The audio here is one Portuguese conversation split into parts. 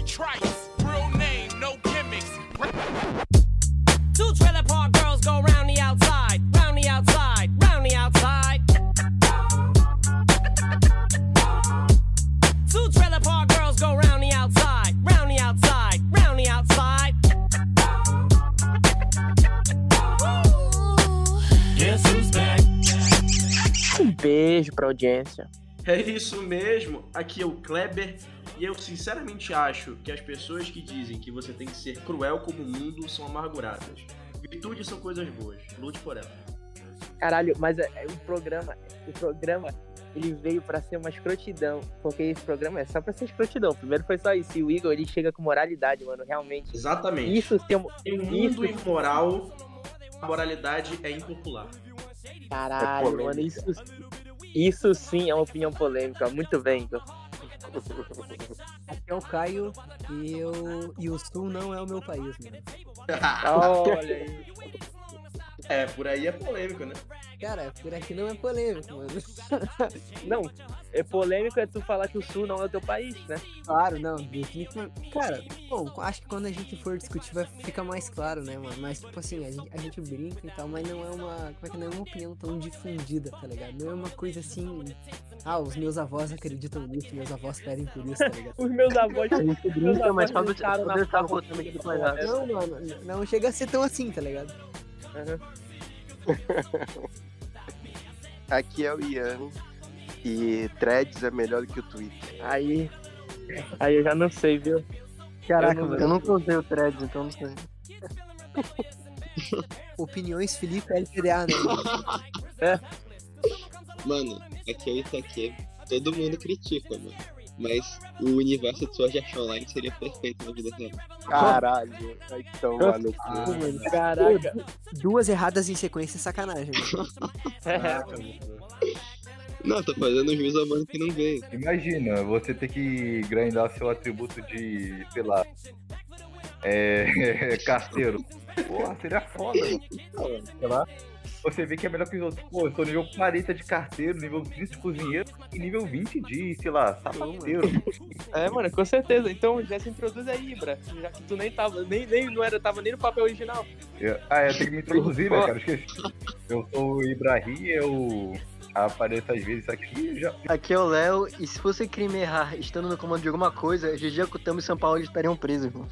be trice. Real name, no gimmicks. Two trailer park girls go round the outside, round the outside, round the outside. Two trailer park girls go round the outside, round the outside, round the outside. Guess who's back? Um beijo pra audiência. É isso mesmo, aqui é o Kleber e eu sinceramente acho que as pessoas que dizem que você tem que ser cruel como o mundo são amarguradas. Virtudes são coisas boas, lute por elas. Caralho, mas é, é, o programa, o programa, ele veio pra ser uma escrotidão. Porque esse programa é só pra ser escrotidão. Primeiro foi só isso. E o Igor, ele chega com moralidade, mano. Realmente. Exatamente. Isso tem um. Em um mundo Isso, imoral, a moralidade é impopular. caralho, polêmica. mano. Isso, isso sim é uma opinião polêmica. Muito bem, Igor. Aqui é o Caio e, eu, e o Sul não é o meu país, mano. Olha aí. É, por aí é polêmico, né? Cara, por aqui não é polêmico, mano. Não, é polêmico é tu falar que o Sul não é o teu país, né? Claro, não. Cara, bom, acho que quando a gente for discutir vai ficar mais claro, né, mano? Mas, tipo assim, a gente, a gente brinca e tal, mas não é uma. Como é que não é uma opinião tão difundida, tá ligado? Não é uma coisa assim. Ah, os meus avós acreditam nisso, meus avós pedem por isso, tá ligado? Os meus avós. A gente brinca, mas avós só do gritaram na quando tá porta botando aqui do porra. Não, mano, não chega a ser tão assim, tá ligado? Aham. Aqui é o Ian. E threads é melhor do que o Twitter. Aí. Aí eu já não sei, viu? Caraca, Eu não- Eu nunca usei o threads, então não sei. Opiniões Felipe LTDA, né? mano? Mano, aqui é isso aqui. Todo mundo critica, mano. Mas o universo de Sword Art Online seria perfeito na vida real. Caralho. No cu. Mano, Caraca. Duas erradas em sequência é sacanagem. mano. Não, tô fazendo juízo ao mano que não veio. Imagina, você ter que grindar seu atributo de, sei lá, é, carteiro. Porra, seria foda. Sei lá. Você vê que é melhor que os outros. Pô, eu sou nível 40 de carteiro, nível 30 de cozinheiro e nível 20 de, sei lá, sapateiro. É, mano, com certeza. Então já se introduz aí, Ibra. Já que tu nem tava, nem, nem não era, tava nem no papel original. Eu- ah, eu tenho que me introduzir, né, cara? Esqueci. Eu sou o Ibrahim, eu apareço às vezes aqui já. Aqui é o Léo, e se fosse crime errar estando no comando de alguma coisa, GG Kutama e São Paulo estariam presos, irmão.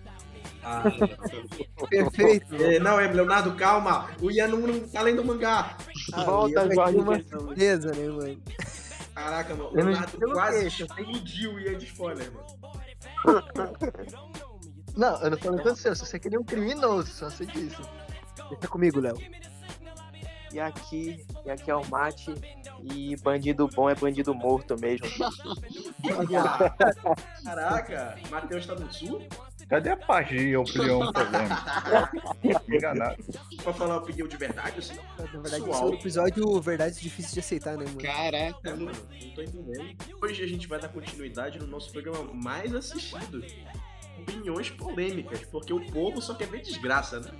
Ah, Perfeito. é, não, é Leonardo, calma. O Ian não, não tá lendo mangá. Ah, Volta, Jorge uma surpresa, né, mano? Caraca, mano. O Leonardo quase explodiu o Ian de spoiler, mano. Não, eu não tô falando com você, eu só sei que ele é um criminoso, só sei disso. Deixa comigo, Léo. E aqui, e aqui é o mate. E bandido bom é bandido morto mesmo. Caraca, Matheus tá no sul? Cadê a parte de opinião polêmica? Enganado. Pra falar a opinião de verdade, assim? Na verdade, esse é o episódio Verdades Difíceis de Aceitar, né, mano? Caraca, É, mano, não tô entendendo. Hoje a gente vai dar continuidade no nosso programa mais assistido. Opiniões polêmicas, porque o povo só quer ver desgraça, né?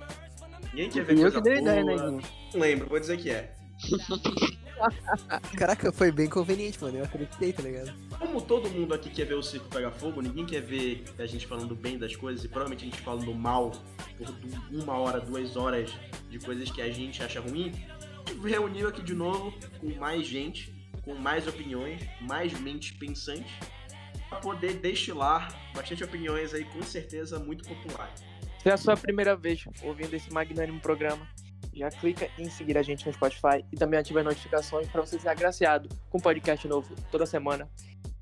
Ninguém quer ver eu coisa que dei a ideia, boa. né? Não lembro, vou dizer que é. Caraca, foi bem conveniente, mano. Eu acreditei, tá ligado? Como todo mundo aqui quer ver o circo pegar fogo, ninguém quer ver a gente falando bem das coisas e provavelmente a gente falando mal por uma hora, duas horas de coisas que a gente acha ruim. A gente reuniu aqui de novo com mais gente, com mais opiniões, mais mentes pensantes, para poder destilar bastante opiniões aí, com certeza muito populares. Se é a sua primeira vez ouvindo esse magnânimo programa, já clica em seguir a gente no Spotify e também ativa as notificações para você ser agraciado com podcast novo toda semana.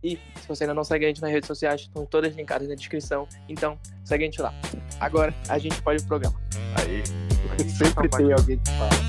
E se você ainda não segue a gente nas redes sociais, estão todas linkadas na descrição. Então, segue a gente lá. Agora, a gente pode pro programa. Aí. Sempre tem alguém que fala.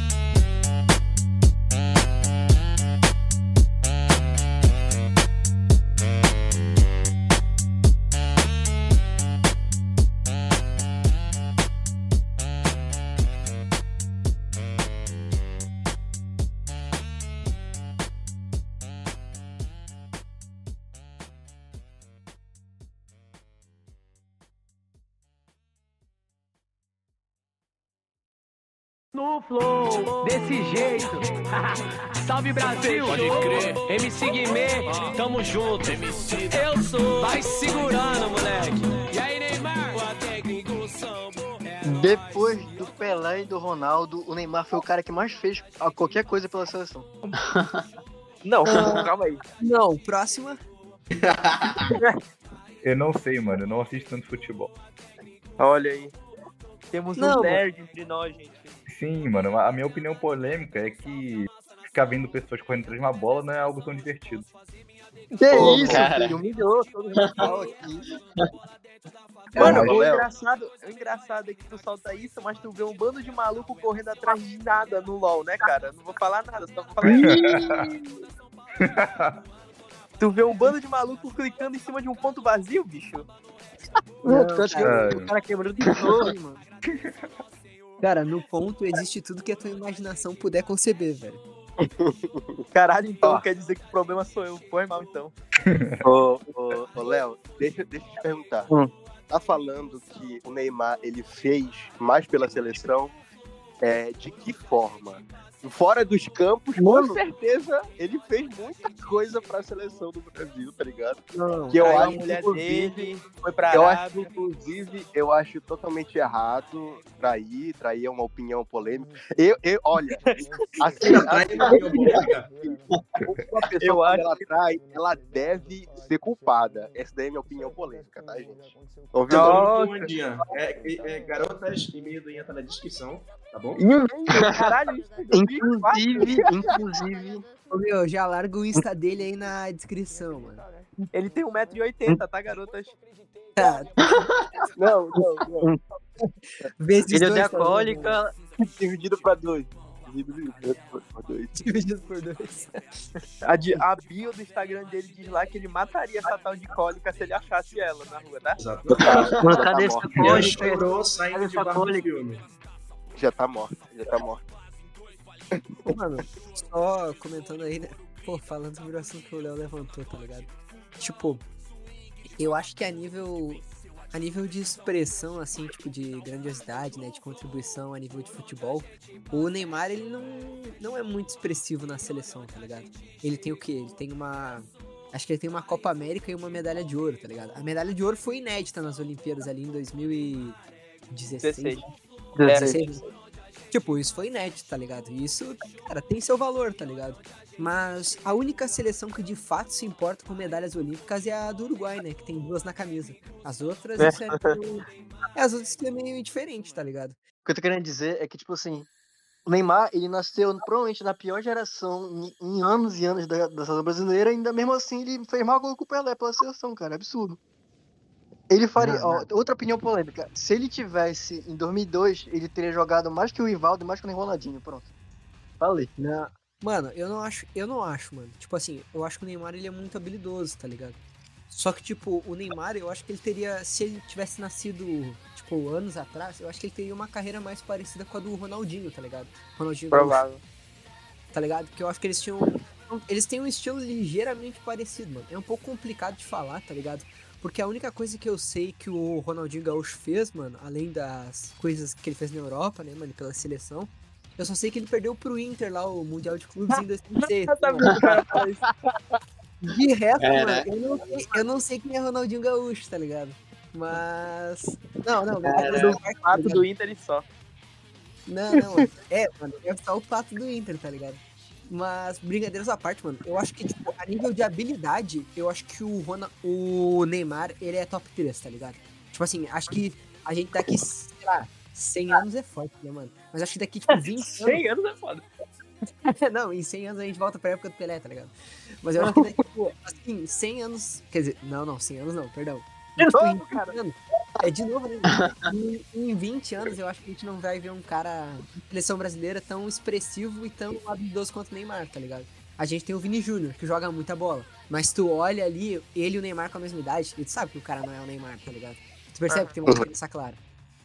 Salve Brasil! Pode crer. MC Guimê, tamo junto. MC Eu sou. Vai segurando, moleque. E aí, Depois do Pelé e do Ronaldo, o Neymar foi o cara que mais fez qualquer coisa pela seleção. Não, calma aí. Não, próxima. Eu não sei, mano. Eu não assisto tanto futebol. Olha aí. Temos Não, um nerd entre nós, gente. Sim, mano. A minha opinião polêmica é que ficar vendo pessoas correndo atrás de uma bola não é algo tão divertido. Que Pô, isso, cara. filho? Humilhou todo mundo aqui. Mano, o engraçado, o engraçado é que tu solta isso, mas tu vê um bando de maluco correndo atrás de nada no LoL, né, cara? Não vou falar nada, só vou falar Tu vê um bando de maluco clicando em cima de um ponto vazio, bicho? Não, tu acha que cara. o cara quebrou de torre, mano. Cara, no ponto existe tudo que a tua imaginação puder conceber, velho. Caralho, então Ó. quer dizer que o problema sou eu. Foi mal, então. Ô, ô, ô, Léo, deixa, deixa eu te perguntar. Hum. Tá falando que o Neymar ele fez mais pela seleção? É, de que forma? Fora dos campos, Mano. com certeza ele fez muita coisa pra seleção do Brasil, tá ligado? Não, Que eu acho, a mulher inclusive, dele, foi pra eu acho, Arábia. inclusive, eu acho totalmente errado trair, trair é uma opinião polêmica. Eu, eu olha, assim, assim, uma pessoa Eu acho ela trai, ela deve ser culpada. Essa daí é minha opinião polêmica, tá, gente? Ouviu? Nossa. É, é, é, garotas, e-mail do Ian tá na descrição, tá bom? Caralho, isso Inclusive, inclusive. Ô, meu, já larga o Insta dele aí na descrição, mano. ele tem 1,80m, tá, garotas? Tá, Não, não, não. vezes Ele tá bom, cólica. Dividido pra dois. Dividido pra dois. Dividido por dois. A, a bio do Instagram dele diz lá que ele mataria essa tal de cólica se ele achasse ela na rua, tá? Exato. Cadê tá essa cólica? chorou saindo de essa barro do cólica. filme. Já tá morto, já tá morto. Mano, só comentando aí, né? Pô, falando sobre o assunto que o Léo levantou, tá ligado? Tipo, eu acho que a nível. A nível de expressão, assim, tipo, de grandiosidade, né? De contribuição a nível de futebol, o Neymar, ele não, não é muito expressivo na seleção, tá ligado? Ele tem o quê? Ele tem uma. Acho que ele tem uma Copa América e uma medalha de ouro, tá ligado? A medalha de ouro foi inédita nas Olimpíadas ali em 2016. 16. É, Era. 16. Tipo, isso foi inédito, tá ligado? Isso, cara, tem seu valor, tá ligado? Mas a única seleção que de fato se importa com medalhas olímpicas é a do Uruguai, né? Que tem duas na camisa. As outras, É. isso é meio... é, as outras é meio indiferente, tá ligado? O que eu tô querendo dizer é que, tipo assim, o Neymar, ele nasceu provavelmente na pior geração em, anos e anos da, da seleção brasileira, e ainda mesmo assim ele fez mal gol com o Pelé pela seleção, cara. Absurdo. Ele faria. Não, ó, outra opinião polêmica. Se ele tivesse em 2002, ele teria jogado mais que o Rivaldo e mais que o Ronaldinho. Pronto. Falei. Não. Mano, eu não acho, eu não acho, mano. Tipo assim, eu acho que o Neymar ele é muito habilidoso, tá ligado? Só que tipo, o Neymar, eu acho que ele teria, se ele tivesse nascido, tipo, anos atrás, eu acho que ele teria uma carreira mais parecida com a do Ronaldinho, tá ligado? Ronaldinho Gaúcho, Provável. tá ligado? Porque eu acho que eles tinham eles têm um estilo ligeiramente parecido, mano. É um pouco complicado de falar, tá ligado? Porque a única coisa que eu sei que o Ronaldinho Gaúcho fez, mano, além das coisas que ele fez na Europa, né, mano, pela seleção, eu só sei que ele perdeu pro Inter lá, o Mundial de Clubes em 2006. Eu sabia que o cara fala isso. De resto, É, mano, né? eu não, sei, eu não sei quem é Ronaldinho Gaúcho, tá ligado? Mas. Não, não, É, brincadeira à o parte, tá do Inter e só. Não, não, mano. É, mano, é só o pato do Inter, tá ligado? Mas, brincadeiras à parte, mano, eu acho que, tipo, a nível de habilidade, eu acho que o, Rona, o Neymar, ele é top 3, tá ligado? Tipo assim, acho que a gente daqui, sei lá, 100 anos é forte, né, mano? Mas acho que daqui, tipo, 20 anos. 100 anos é foda. não, em 100 anos a gente volta pra época do Pelé, tá ligado? Mas eu acho que daqui, tipo, assim, 100 anos. Quer dizer, não, não, 100 anos não, perdão. De novo, em 20 cara. anos- é de novo, né? em, em 20 anos eu acho que a gente não vai ver um cara seleção brasileira tão expressivo e tão habilidoso quanto o Neymar, tá ligado? A gente tem o Vini Júnior, que joga muita bola. Mas tu olha ali, ele e o Neymar com a mesma idade, e tu sabe que o cara não é o Neymar, tá ligado? Tu percebe que tem uma diferença clara.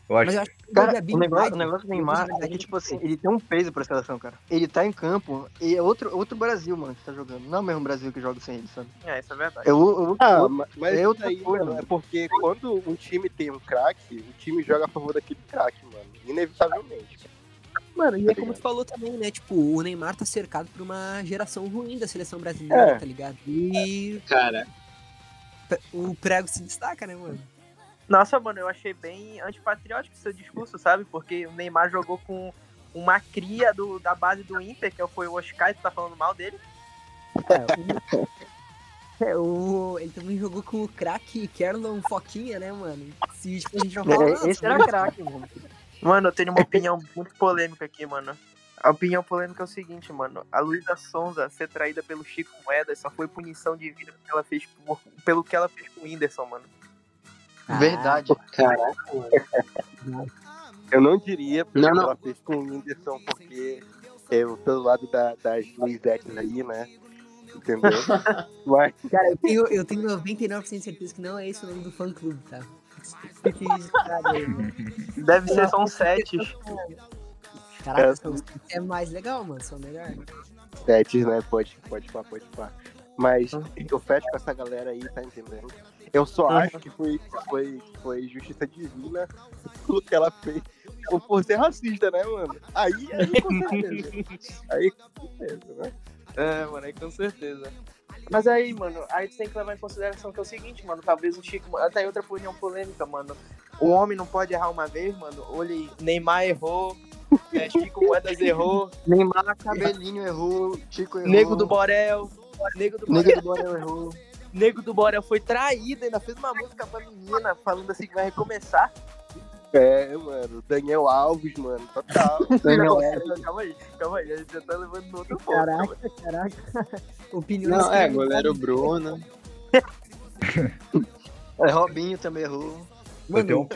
Eu acho Mas eu acho que Cara, de o negócio, o negócio do Neymar é que, tipo assim, ele tem um peso pra seleção, cara. Ele tá em campo e é outro, outro Brasil, mano, que tá jogando. Não é o mesmo Brasil que joga sem ele, sabe? É, isso é verdade. É o, o, Ah, ma- mas é outra aí, coisa, mano, é mano. porque quando um time tem um craque, o time joga a favor daquele craque, mano. Inevitavelmente. Mano, e Tá é como ligado? tu falou também, né? Tipo, o Neymar tá cercado por uma geração ruim da seleção brasileira, É. tá ligado? E Cara, o prego se destaca, né, mano? Nossa, mano, eu achei bem antipatriótico seu discurso, sabe? Porque o Neymar jogou com uma cria do, da base do Inter, que foi o Oscar, e tu tá falando mal dele? É, o... Ele também jogou com o craque Kerlon Foquinha, né, mano? Se tipo, a gente não fala, É, "Nossa, esse era mas- craque, mano. Mano, eu tenho uma opinião muito polêmica aqui, mano. A opinião polêmica é o seguinte, mano. A Luísa Sonza ser traída pelo Chico Moedas só foi punição de vida porque ela fez por- pelo que ela fez com o Whindersson, mano. Verdade. Eu não diria porque Não, não. ela fez com o Whindersson, porque eu, pelo lado da, das Luizettes aí, né? Entendeu? Mas, Cara, eu tenho, eu tenho 99% de certeza que não é esse o nome do fã clube, tá? Deve ser só um sete. Caraca, são- é mais legal, mano. São melhor. Sets, né? Pode, pode pá, pode pá. Mas eu fecho com essa galera aí, tá entendendo? Eu só acho que foi, foi, foi justiça divina o que ela fez por- por ser racista, né, mano? Aí, aí com certeza. Aí com certeza, né? É, mano, aí com certeza. Mas aí, mano, aí tu tem que levar em consideração que é o seguinte, mano, talvez o Chico. Até aí outra opinião polêmica, mano. O homem não pode errar uma vez, mano. Olha aí, Neymar errou, é, Chico Moedas errou, Neymar, Cabelinho errou, Chico errou. Nego do Borel. Nego do Nego Borel, do Borel errou. Nego do Borel foi traído, ainda fez uma música pra menina falando assim que vai recomeçar. É, mano. Daniel Alves, mano, total. Daniel Não, calma aí, calma aí, a gente já tá levando no outro ponto. calma aí. Caraca, caraca. Opiniões. Não, é, goleiro Bruno. É, Robinho também errou. Mano, tenho um-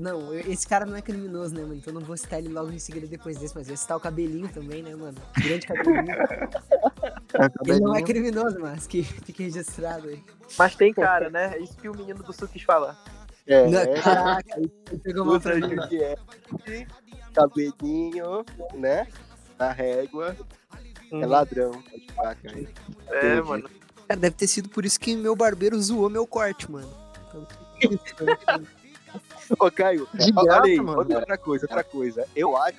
Não, esse cara não é criminoso, né, mano? Então eu não vou citar ele logo em seguida depois desse, mas eu vou citar o cabelinho também, né, mano? Grande cabelinho. ele não é criminoso, mas que fique registrado aí. Mas tem cara, né? É isso que o menino do sul quis falar. É, Não, é. caraca, ele pegou uma Outra pra mim. que é cabelinho, né? Na régua. É ladrão, pode falar, cara. É, Entendi. mano. Cara, deve ter sido por isso que meu barbeiro zoou meu corte, mano. Então, Ô, Caio, De ó, olha aí, graça, mano. outra coisa, outra coisa. Eu acho,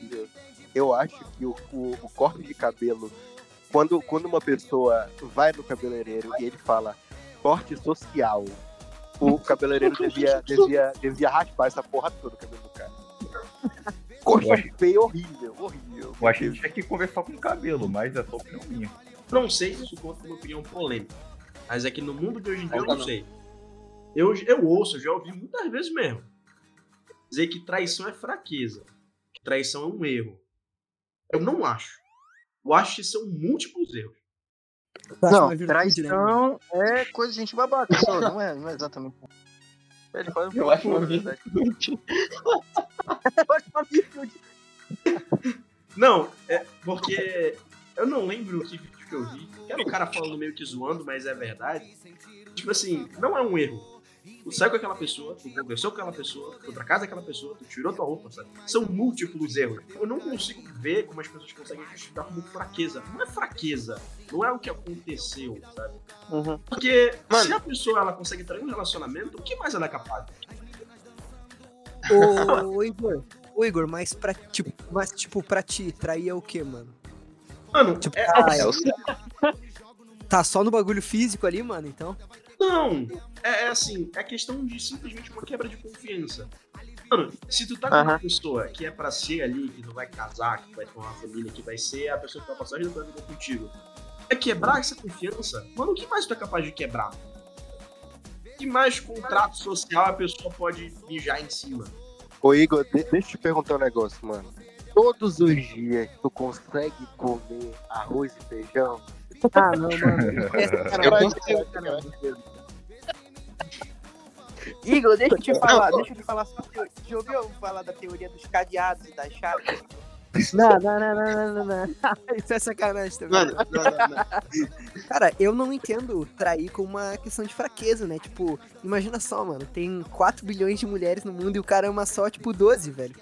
eu acho que o, o, o corte de cabelo, quando, quando uma pessoa vai no cabeleireiro e ele fala corte social, o cabeleireiro devia, devia, devia raspar essa porra toda do cabelo do cara. Corte feio, horrível, horrível. Eu acho que tinha que conversar com o cabelo, mas é só opinião minha. Não sei se isso conta como opinião polêmica. Mas é que no mundo de hoje em dia eu não sei. Eu, eu ouço, eu já ouvi muitas vezes mesmo. Dizer que traição é fraqueza. Que traição é um erro. Eu não acho. Eu acho que são múltiplos erros. Não, traição é coisa de gente babaca, só, não é, não é exatamente. Ele fala Eu acho uma virtude. Eu acho uma virtude. Não, é porque eu não lembro que vídeo que eu vi. Era o cara falando meio que zoando, mas é verdade. Tipo assim, não é um erro. Tu saiu com aquela pessoa, tu conversou com aquela pessoa, tu foi pra casa daquela pessoa, tu tirou tua roupa, sabe? São múltiplos erros. Eu não consigo ver como as pessoas conseguem justificar como fraqueza. Não é fraqueza. Não é o que aconteceu, sabe? Uhum. Porque Mano. se a pessoa ela consegue trair um relacionamento, o que mais ela é capaz? Ô, Igor. Ô, Igor, mas pra, tipo, mas, tipo, pra ti, trair é o quê, mano? Mano, Tipo, é, tá, É tá só no bagulho físico ali, mano, então? Não, é, é assim, é questão de simplesmente uma quebra de confiança. Mano, se tu tá com uma pessoa que é pra ser ali, que não vai casar, que vai ter uma família, que vai ser a pessoa que vai passar a vida da vida contigo, é quebrar essa confiança, mano, o que mais tu é capaz de quebrar? Que mais contrato social a pessoa pode mijar em cima? Ô Igor, de- deixa eu te perguntar um negócio, mano. Todos os dias tu consegue comer arroz e feijão? Ah, não, mano. Cara, Eu consigo, Igor, deixa eu te falar, deixa eu te falar só. Já ouviu falar da teoria dos cadeados e das chaves? Não, não, não, não, não, não, não. Isso é sacanagem também. Mano, não, não, não. Cara, eu não entendo trair como uma questão de fraqueza, né? Tipo, imagina só, mano, tem 4 bilhões de mulheres no mundo e o cara ama só, tipo, 12, velho.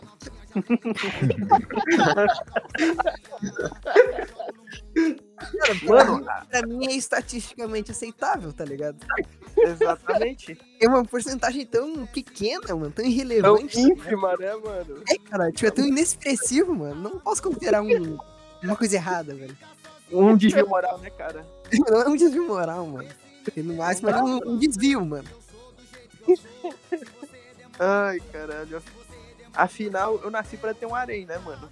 Cara, Mano, pra mim é estatisticamente aceitável, tá ligado? exatamente. É uma porcentagem tão pequena, mano, tão irrelevante. ínfima, né, mano? É, cara, tipo, é tão inexpressivo, mano. Não posso considerar um, uma coisa errada, velho. Um desvio moral, né, cara? Não é um desvio moral, mano. E no máximo é um, um desvio, mano. Ai, caralho. Afinal, eu nasci pra ter um harém, né, mano?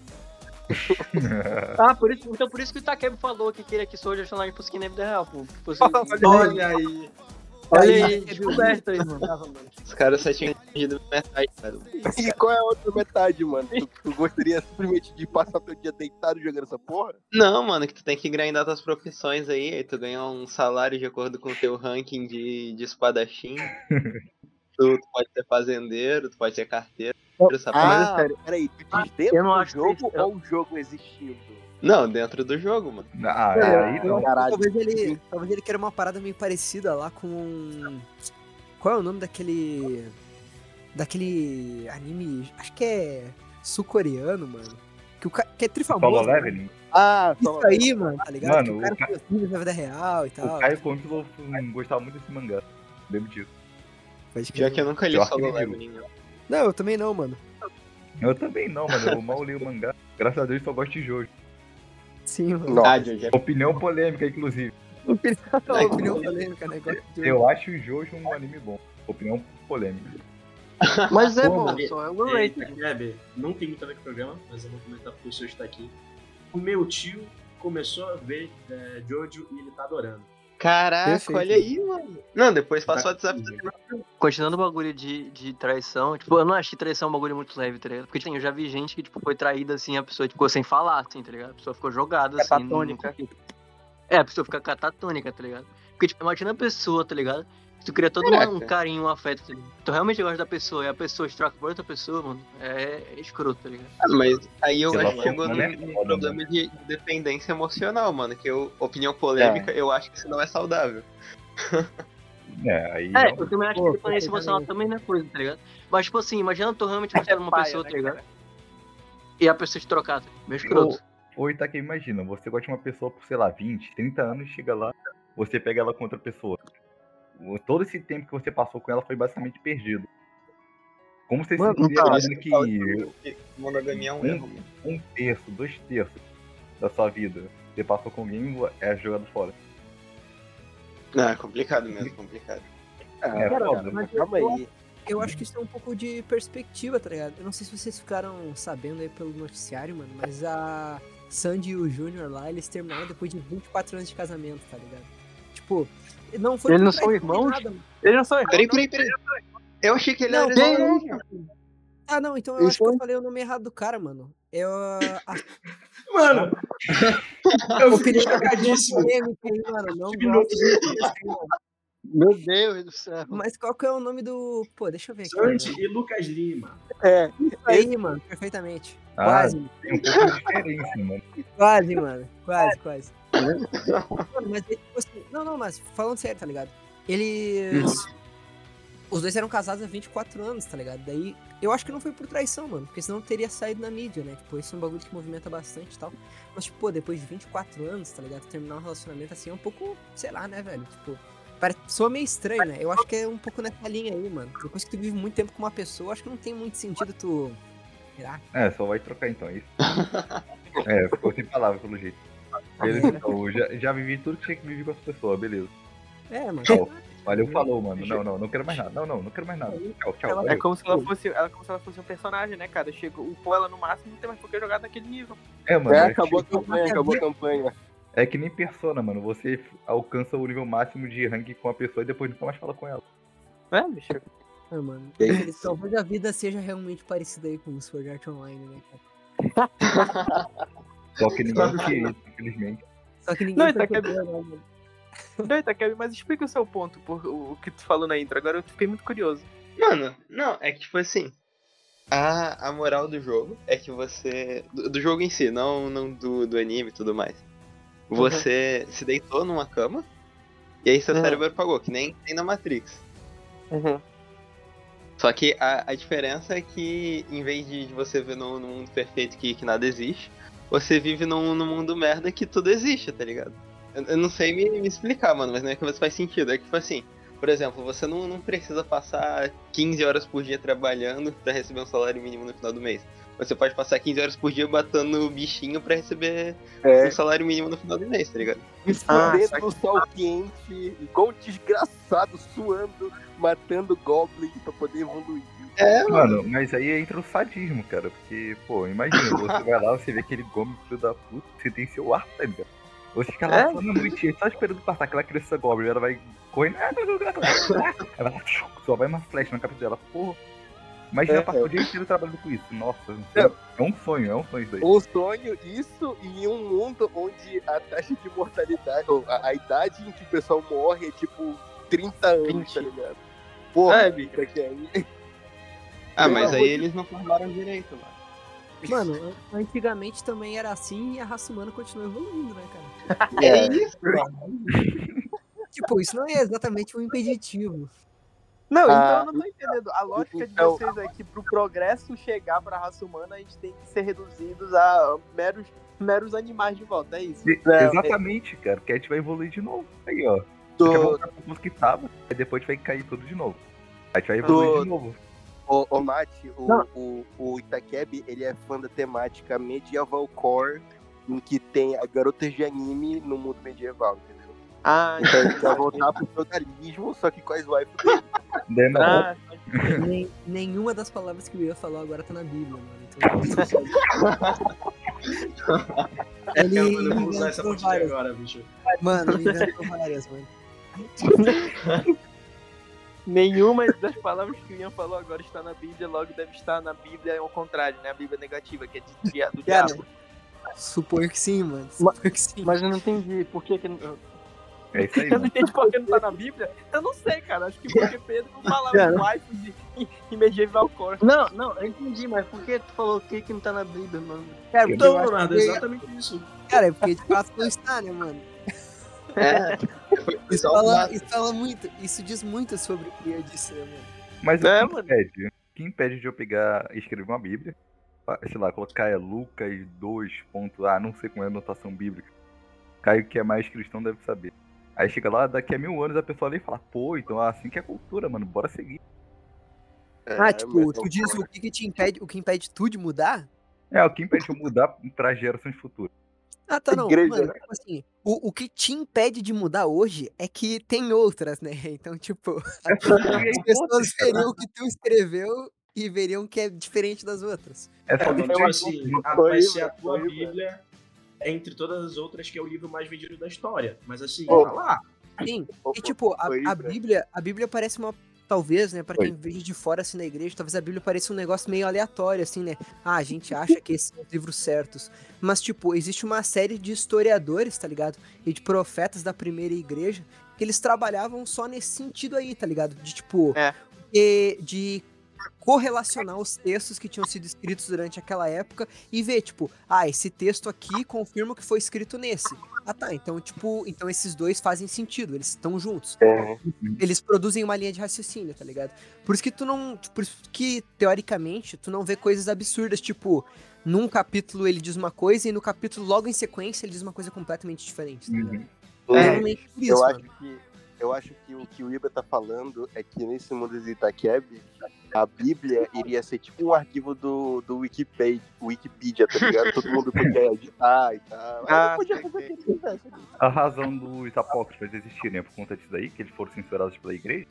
Ah, por isso, então por isso que o Takebo falou que queria que Art Online fosse que nem vida real, pô. Fosse- Olha aí. Olha aí, descoberto aí, mano. Os caras só tinham entendido metade, cara. E qual é a outra metade, mano? Tu, tu gostaria simplesmente de passar teu dia deitado jogando essa porra? Não, mano, que tu tem que grindar tuas profissões aí, aí tu ganha um salário de acordo com o teu ranking de, de espadachim. tu, tu pode ser fazendeiro, tu pode ser carteiro. essa parada. Ah, sério, peraí, tu diz dentro eu não do jogo ou o jogo existindo? Não, dentro do jogo, mano. Ah, É, aí não. Caralho. Talvez ele, talvez ele queira uma parada meio parecida lá com. Qual é o nome daquele. Daquele anime. Acho que é sul-coreano, mano. Que, o ca... que é Solo trifamoso. né? leveling. Ah, Isso aí, mano, tá ligado? Mano, que o cara o ca- faz vídeos na vida real e tal. O Caio Conquilo gostava muito desse mangá. Lembro disso. Pode Pior que eu nunca li Pior que solo leveling. não. Eu também não, mano. Eu também não, mano. Eu mal li o mangá. Graças a Deus só gosto de Jojo. Sim, mano. Nossa. Ah, Jojo. Opinião polêmica, inclusive. Opinião, opinião polêmica, né? Gosto de- Eu acho o Jojo um anime bom. Opinião polêmica. Mas é bom, só é É, overrated. Takebe, não tem muito a ver com o programa, mas eu vou comentar porque o senhor está aqui. O meu tio começou a ver é, Jojo e ele tá adorando. Caraca, Perfeito. olha aí, mano. Não, depois passa o WhatsApp. Continuando o bagulho de, de traição, tipo, eu não achei traição um bagulho muito leve, tá ligado? Porque, tipo, eu já vi gente que, tipo, foi traída, assim, a pessoa tipo, ficou sem falar, assim, tá ligado? A pessoa ficou jogada, assim. Catatônica. É, a pessoa fica catatônica, tá ligado? Porque, tipo, imagina a pessoa, tá ligado? Tu cria todo Caraca. um carinho, um afeto, tá ligado? Tu realmente gosta da pessoa e a pessoa te troca por outra pessoa, mano, é escroto, tá ligado? Ah, Mas aí eu acho que chegou num, é problema de de dependência emocional, mano. Que eu, opinião polêmica, eu acho que isso não é saudável. É, aí. É, não- eu também acho que dependência emocional também não é coisa, tá ligado? Mas, tipo assim, imagina tu realmente gostar de uma paia, pessoa, né, tá ligado? cara? E a pessoa te trocar, tá ligado? Meio escroto. Ou Itaque, imagina, você gosta de uma pessoa por, sei lá, 20, 30 anos, chega lá, você pega ela com outra pessoa. Todo esse tempo que você passou com ela foi basicamente perdido. Como você Mano, se sentiria então, dizendo que Monogamia é um um, erro. um terço, dois terços da sua vida você passou com alguém é jogado fora? Não, é complicado mesmo, complicado. É, Cara, foda. mas Calma eu- aí. Eu acho que isso é um pouco de perspectiva, tá ligado? Eu não sei se vocês ficaram sabendo aí pelo noticiário, mano, mas a Sandy e o Júnior lá, eles terminaram depois de 24 anos de casamento, tá ligado? Tipo, não foi. Eles não são irmãos? nada. Eles não são irmãos. Peraí, peraí, peraí. Eu achei que ele Não, era irmão. Ah, não, então eu acho que eu falei o nome errado do cara, mano. É a Mano, eu fiquei chocadíssimo. Meu Deus do céu. Mas qual que é o nome do. Pô, deixa eu ver aqui. Sandy e Lucas Lima. É, Isso aí, mano, perfeitamente. Ah, Quase, tem um pouco de diferença, mano. quase, mano. Quase, quase. Mano, mas é tipo assim. Não, não, mas falando sério, tá ligado? Eles. Os dois eram casados há 24 anos, tá ligado? Daí. Eu acho que não foi por traição, mano. Porque senão teria saído na mídia, né? Tipo, isso é um bagulho que movimenta bastante e tal. Mas, tipo, pô, depois de 24 anos, tá ligado? Terminar um relacionamento assim é um pouco, sei lá, né, velho? Tipo. Parece, soa meio estranho, né? Eu acho que é um pouco nessa linha aí, mano. Depois que tu vive muito tempo com uma pessoa, acho que não tem muito sentido tu. Será? É, só vai trocar então, é isso. é, ficou sem palavras pelo jeito. Beleza, então, eu já, já vivi tudo que tinha que viver com essa pessoa, beleza. É, mano. Tchau. Valeu, falou, mano. Não, não, não quero mais nada. Não, não, não quero mais nada. Tchau, tchau. É valeu. como se ela fosse, ela, como se ela fosse um personagem, né, cara? Chega, upou ela no máximo, não tem mais por que jogar naquele nível. É, mano. é, é acabou a tipo- campanha, acabou a campanha. É que nem persona, mano. Você alcança o nível máximo de ranking com a pessoa e depois nunca mais fala com ela. É, bicho. Mano. É Infeliz- Talvez a vida seja realmente parecida aí com o Sword Art Online, né, cara? Só que ninguém queria, infelizmente. Só que ninguém Não, tá percebeu, né, mano? Não, Itakebi, mas explica o seu ponto, por, o, que tu falou na intro. Agora eu fiquei muito curioso. Mano, não, é que tipo assim. A, a moral do jogo é que você. Do, do jogo em si, não, não do, do anime e tudo mais. Você se deitou numa cama e aí seu Uhum. cérebro apagou, que nem tem na Matrix. Uhum. Só que a, a diferença é que, em vez de, de você ver num, num mundo perfeito que, que nada existe, você vive num, num mundo merda que tudo existe, tá ligado? Eu, eu não sei me, me explicar, mano, mas na minha cabeça faz sentido. É que, tipo assim, por exemplo, você não, não precisa passar 15 horas por dia trabalhando pra receber um salário mínimo no final do mês. Você pode passar 15 horas por dia batendo bichinho pra receber É. um salário mínimo no final do mês, tá ligado? Escondendo saquei. no sol quente, igual um desgraçado, suando, matando goblins pra poder evoluir. É, Mano, mas aí entra o sadismo, cara. Porque, pô, imagina, você vai lá, você vê aquele goblin filho da puta, você tem seu ar, tá ligado? Você fica lá É? só na noitinha, só esperando passar aquela criança goblin, ela vai correndo. Ela vai, só vai uma flecha na cabeça dela, porra. Imagina É, passar é. o dia inteiro trabalhando com isso. Nossa, É. é um sonho, é um sonho isso daí. Um sonho, isso, em um mundo onde a taxa de mortalidade, ou a, a idade em que o pessoal morre é tipo 30 anos, tá ligado? Porra, É, bicho. isso aqui Ah, mas Não, aí vou- eles não formaram direito, mano. Mano, antigamente também era assim e a raça humana continua evoluindo, né, cara? É isso, Tipo, isso não é exatamente um impeditivo. Não, então Ah, eu não tô entendendo. A lógica de então- vocês é que pro progresso chegar pra raça humana, a gente tem que ser reduzidos a meros, meros animais de volta, é isso? E- Não, Exatamente, cara, porque a gente vai evoluir de novo. Aí, ó. A gente vai Tô, voltar pro que tava, aí depois a gente vai cair tudo de novo. A gente vai evoluir Tô- de novo. Ô, ô Mate, o, Não. o, o Itakebi, ele é fã da temática medieval core, em que tem a garotas de anime no mundo medieval, entendeu? Ah, Então ele quer voltar pro feudalismo, só que com as waifus dele. Ah, Nem- nenhuma das palavras que eu ia falar agora tá na Bíblia, mano. Então, ele Eu não vou usar essa agora, bicho. Mano, ele inventou várias, mano. nenhuma das palavras que o Ian falou agora está na Bíblia, logo deve estar na Bíblia ao contrário, né? A Bíblia negativa, que é de, dia- do Cara, diabo. Supor que sim, mano. Supor que sim. Mas eu não entendi por que que... é isso aí, Eu não entendi por que não tá na Bíblia. Eu não sei, cara. Acho que porque Pedro não falava Cara. de wife de, medieval core. Não, não, eu entendi, mas por que tu falou que que não tá na Bíblia, mano? Cara, Então, eu acho Leonardo, é que- exatamente isso. Cara, é porque de fato não está, né, mano? É. Isso fala, isso fala muito, isso diz muito sobre o que eu disse, né, mano? Mas É, o que impede? O que impede de eu pegar e escrever uma Bíblia? ah, Sei lá, colocar é Lucas 2. ponto- Ah, não sei como é a notação bíblica. Caio que é mais cristão deve saber. Aí chega lá, daqui a mil anos a pessoa lê e fala, pô, então assim que é cultura, mano, bora seguir. Ah, tipo, mas tu não diz o que, que te impede, o que impede tu de mudar? É, o que impede de eu mudar pra gerações futuras. Ah, tá, não. Igreja, Mano, né? tipo assim, o, o que te impede de mudar hoje é que tem outras, né? Então, tipo, É as pessoas veriam o que tu escreveu e veriam que é diferente das outras. É É, tipo assim, a- Foi, vai ser a tua foi, Bíblia entre todas as outras, que é o livro mais vendido da história. Mas assim, Ô. tá lá. Sim, e tipo, a, a. Bíblia, a Bíblia parece uma. Talvez, né, pra Foi. quem veja de fora assim na igreja, talvez a Bíblia pareça um negócio meio aleatório, assim, né? Ah, a gente acha que esses são os livros certos. Mas, tipo, existe uma série de historiadores, tá ligado? E de profetas da primeira igreja que eles trabalhavam só nesse sentido aí, tá ligado? De tipo. É. De, de correlacionar os textos que tinham sido escritos durante aquela época e ver, tipo, ah, esse texto aqui confirma que foi escrito nesse. Ah, tá, então, tipo, então esses dois fazem sentido, eles estão juntos. É. Eles produzem uma linha de raciocínio, tá ligado? Por isso que tu não. Por isso que, teoricamente, tu não vê coisas absurdas, tipo, num capítulo ele diz uma coisa e no capítulo logo em sequência ele diz uma coisa completamente diferente, tá ligado? É, Normalmente por isso, eu mano. acho que eu acho que o que o Iba tá falando é que nesse mundo de Itaqueb, a Bíblia iria ser tipo um arquivo do, do Wikipedia, Wikipedia, tá ligado? Todo mundo podia editar e tal. Aí Ah, podia fazer o que quisesse. A razão dos apócrifos existirem é por conta disso daí, que eles foram censurados pela igreja.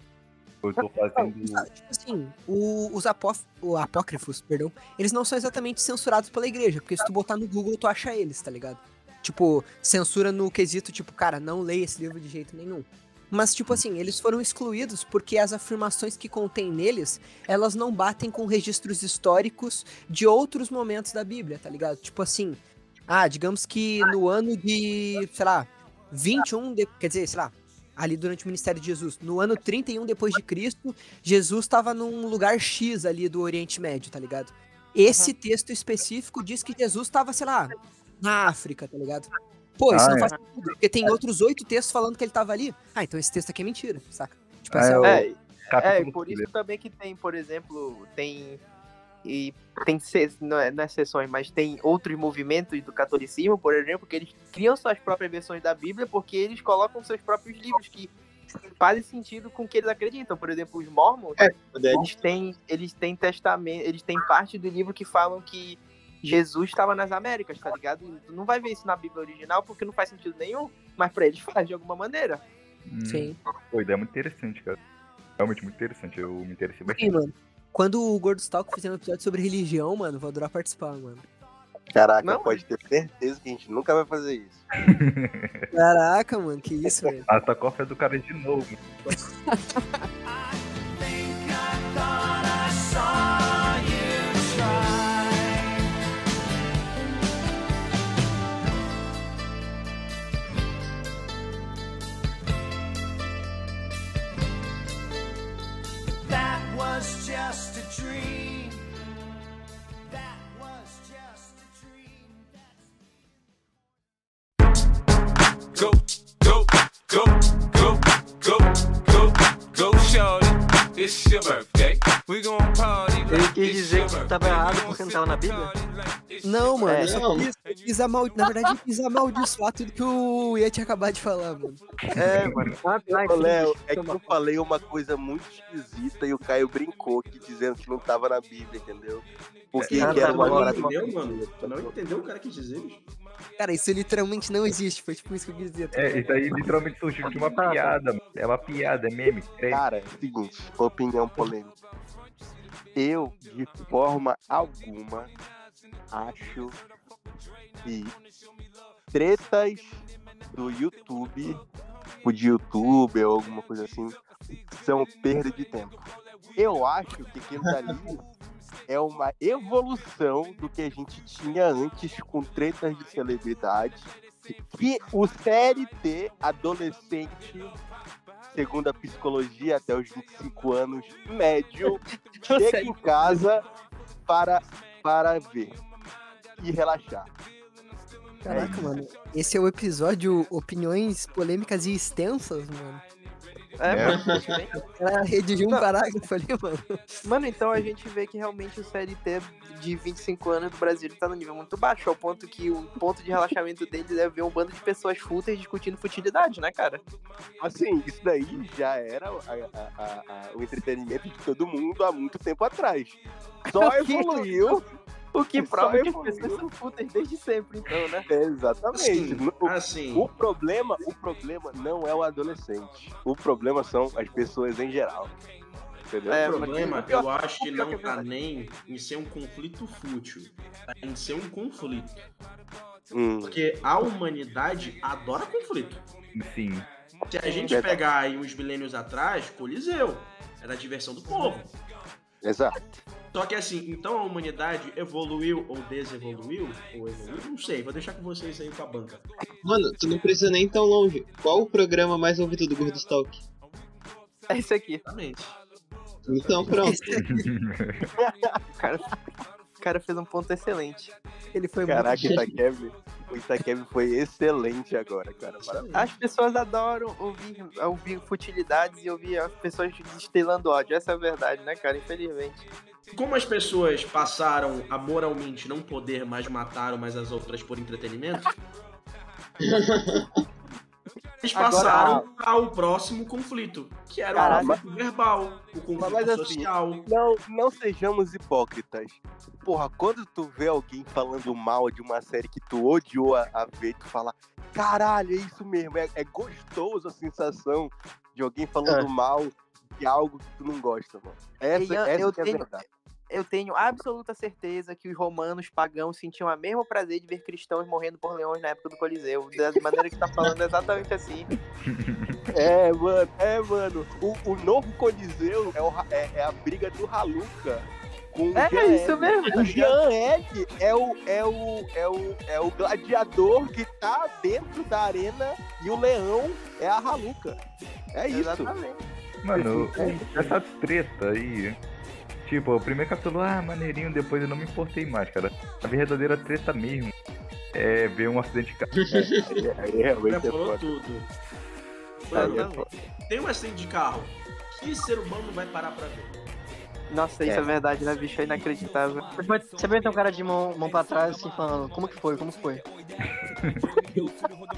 Eu tô fazendo. Ah, Tipo assim, o- os apóf- o apócrifos, perdão, eles não são exatamente censurados pela igreja, porque se tu botar no Google, tu acha eles, tá ligado? Tipo, censura no quesito, tipo, cara, não leia esse livro de jeito nenhum. Mas, tipo assim, eles foram excluídos porque as afirmações que contém neles, elas não batem com registros históricos de outros momentos da Bíblia, tá ligado? Tipo assim, ah, digamos que no ano de, sei lá, 21, de, quer dizer, sei lá, ali durante o ministério de Jesus, no ano 31 depois de Cristo, Jesus estava num lugar X ali do Oriente Médio, tá ligado? Esse texto específico diz que Jesus estava, sei lá, na África, tá ligado? Pô, isso Ah, não é. faz sentido, porque tem outros oito textos falando que ele tava ali. Ah, então esse texto aqui é mentira, saca? Tipo, Ah, é É, é, e por isso primeiro. também que tem, por exemplo, tem. E tem não é, não é sessões, mas tem outros movimentos do catolicismo, por exemplo, que eles criam suas próprias versões da Bíblia porque eles colocam seus próprios livros que fazem sentido com o que eles acreditam. Por exemplo, os Mormons, É, eles têm, eles têm testamento, eles têm parte do livro que falam que Jesus estava nas Américas, tá ligado? Tu não vai ver isso na Bíblia original porque não faz sentido nenhum, mas pra eles faz de alguma maneira. Hum, Sim. Pô, ideia muito interessante, cara. Realmente muito interessante. Eu me interessei Sim, bastante. mano. Quando o Gordo Stalk fizer um episódio sobre religião, mano, vou adorar participar, mano. Caraca, Não, pode ter certeza que a gente nunca vai fazer isso. Caraca, mano, que isso, velho. A tacofa é do cara de novo. Go, go, go, go, go, go, go, shorty. It's your birthday. We gon' party. Ele quis dizer que birthday. tava errado porque não tava na Bíblia? Não, mano, É, eu só não. quis, eu quis amal... Na verdade, eu quis amaldiçoar tudo que o ia tinha acabado de falar, mano. É, mano. Ô, Léo, é que eu falei uma coisa muito esquisita e o Caio brincou aqui dizendo que não tava na Bíblia, entendeu? Porque Ah, que era uma bom. parada Entendeu, mano? Tu não entendeu o cara quis dizer, bicho? Cara, isso literalmente não existe. Foi tipo isso que eu quis dizer. tá É, isso aí literalmente surgiu de uma piada. mano. É uma piada, é meme. É, Cara, é o seguinte, opinião polêmica. Eu, de forma alguma, acho que tretas do YouTube, o de YouTube ou alguma coisa assim, são perda de tempo. Eu acho que aquilo dali é uma evolução do que a gente tinha antes com tretas de celebridade, que o CLT adolescente segundo a psicologia, até os 25 anos, médio, chega em casa para, para ver e relaxar. Caraca, mano. Esse é o episódio Opiniões Polêmicas e Extensas, mano. É, É. mano. Ela redigiu um parágrafo ali, mano. Mano, então a gente vê que realmente o CLT de 25 anos do Brasil tá no nível muito baixo, ao ponto que o ponto de relaxamento deles é ver um bando de pessoas fúteis discutindo futilidade, né, cara? Assim, isso daí já era a- a- a- a- o entretenimento de todo mundo há muito tempo atrás. Só O que- evoluiu. O que prova que as pessoas são fúteis desde sempre, então, né? Exatamente. Assim, O- assim. O problema, o problema não é o adolescente. O problema são as pessoas em geral. Entendeu? É, o problema, pior- eu acho que pior não é tá nem em ser um conflito fútil, tá em ser um conflito. Hum, Porque a humanidade adora conflito. Sim. Se a gente Verdade. pegar aí uns milênios atrás, Coliseu, era a diversão do povo. Exato. Só que assim, então a humanidade evoluiu ou desevoluiu, ou evoluiu, não sei, vou deixar com vocês aí com a banca. Mano, tu não precisa nem tão longe. Qual o programa mais ouvido do Gordo Stalk? É isso aqui. Exatamente. Então pronto. O cara, o cara fez um ponto excelente. Ele foi Caraca, muito... Itakev, o Itakev foi excelente agora, cara. Parabéns. As pessoas adoram ouvir, ouvir futilidades e ouvir as pessoas destilando ódio. Essa é a verdade, né, cara? Infelizmente. Como as pessoas passaram a moralmente não poder mais matar umas às outras por entretenimento, eles Agora- passaram ao próximo conflito, que era o conflito verbal, o conflito Mas assim, social. Não, não sejamos hipócritas. Porra, quando tu vê alguém falando mal de uma série que tu odiou a, a ver, tu fala, caralho, é isso mesmo, é, é gostoso a sensação de alguém falando mal de algo que tu não gosta, mano. Essa, eu- essa eu que é a tenho- verdade. Eu tenho absoluta certeza que os romanos pagãos sentiam o mesmo prazer de ver cristãos morrendo por leões na época do Coliseu. Da maneira que tá falando é exatamente assim. É, mano, é, mano. O, o novo Coliseu é, o é- é a briga do Haluca. Com o É Jean isso Egg. mesmo. O Jean Egg é o, é, o, é, o, é o gladiador que tá dentro da arena e o leão é a Haluca. É isso. Exatamente. Mano, essa treta aí. Tipo, o primeiro capítulo, ah, maneirinho, depois eu não me importei mais, cara. A verdadeira treta mesmo é ver um acidente de carro. Aí, aí realmente Já é falou foda. tudo. É tem um acidente de carro. Que ser humano não vai parar pra ver? Nossa, isso é, É. verdade, né, bicho? É inacreditável. Você pode ter um cara de mão, mão pra trás assim falando, como que foi, como que foi?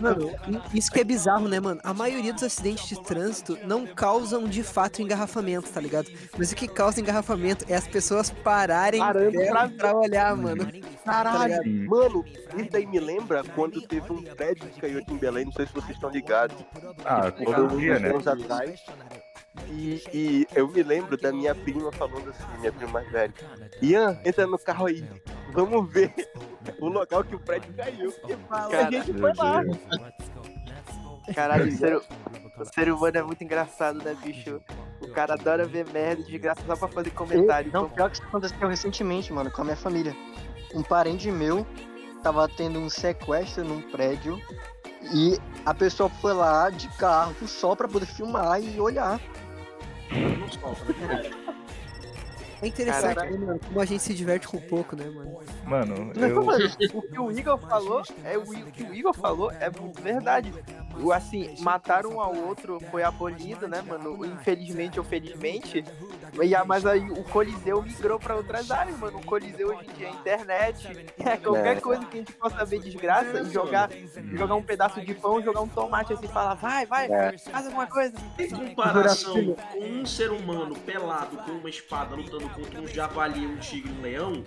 Mano, isso que é bizarro, né, mano? A maioria dos acidentes de trânsito não causam de fato engarrafamento, tá ligado? Mas o que causa engarrafamento é as pessoas pararem Parando pra- pra olhar, mano. Caralho, Sim. mano, isso daí me lembra quando teve um prédio que caiu aqui em Belém, não sei se vocês estão ligados. Ah, todo dia, né? anos atrás. E, e eu me lembro da minha prima falando assim, minha prima mais velha. Ian, entra no carro aí, vamos ver o local que o prédio caiu. E Cara, a gente foi lá. Caralho, o ser, o ser humano é muito engraçado, né, bicho? O cara adora ver merda de graça só pra fazer comentário. Não, Então, pior que isso aconteceu recentemente, mano, com a minha família. Um parente meu tava tendo um sequestro num prédio e a pessoa foi lá de carro só pra poder filmar e olhar. Não né? É interessante, Caraca. né, mano? Como a gente se diverte com pouco, né, mano? Mano, Não, eu. mano, o que o Igor falou, é o, o que o Igor falou é muito verdade. O, assim, matar um ao outro foi abolido, né, mano? Infelizmente ou felizmente. E, ah, mas aí o Coliseu migrou pra outras áreas, mano. O Coliseu hoje em dia é internet. É qualquer É. coisa que a gente possa ver desgraça jogar, jogar um pedaço de pão, jogar um tomate assim e falar, vai, vai, É. faz alguma coisa. Em comparação com um ser humano pelado com uma espada lutando contra um javali, um tigre e um leão,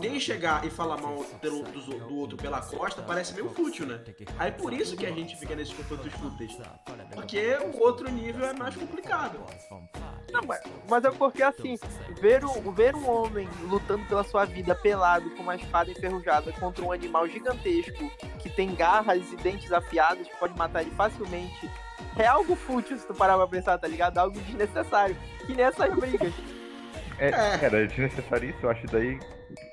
quem chegar e falar mal pelo- dos- do, outro pela costa parece meio fútil, né? Aí por isso que a gente fica nesses confrontos fúteis. Porque o outro nível é mais complicado. Não, mas, mas é porque assim, ver um, ver um homem lutando pela sua vida pelado com uma espada enferrujada contra um animal gigantesco que tem garras e dentes afiados que pode matar ele facilmente. É algo fútil se tu parar pra pensar, tá ligado? Algo desnecessário. Que nessas brigas. É, cara, é desnecessário isso, eu acho daí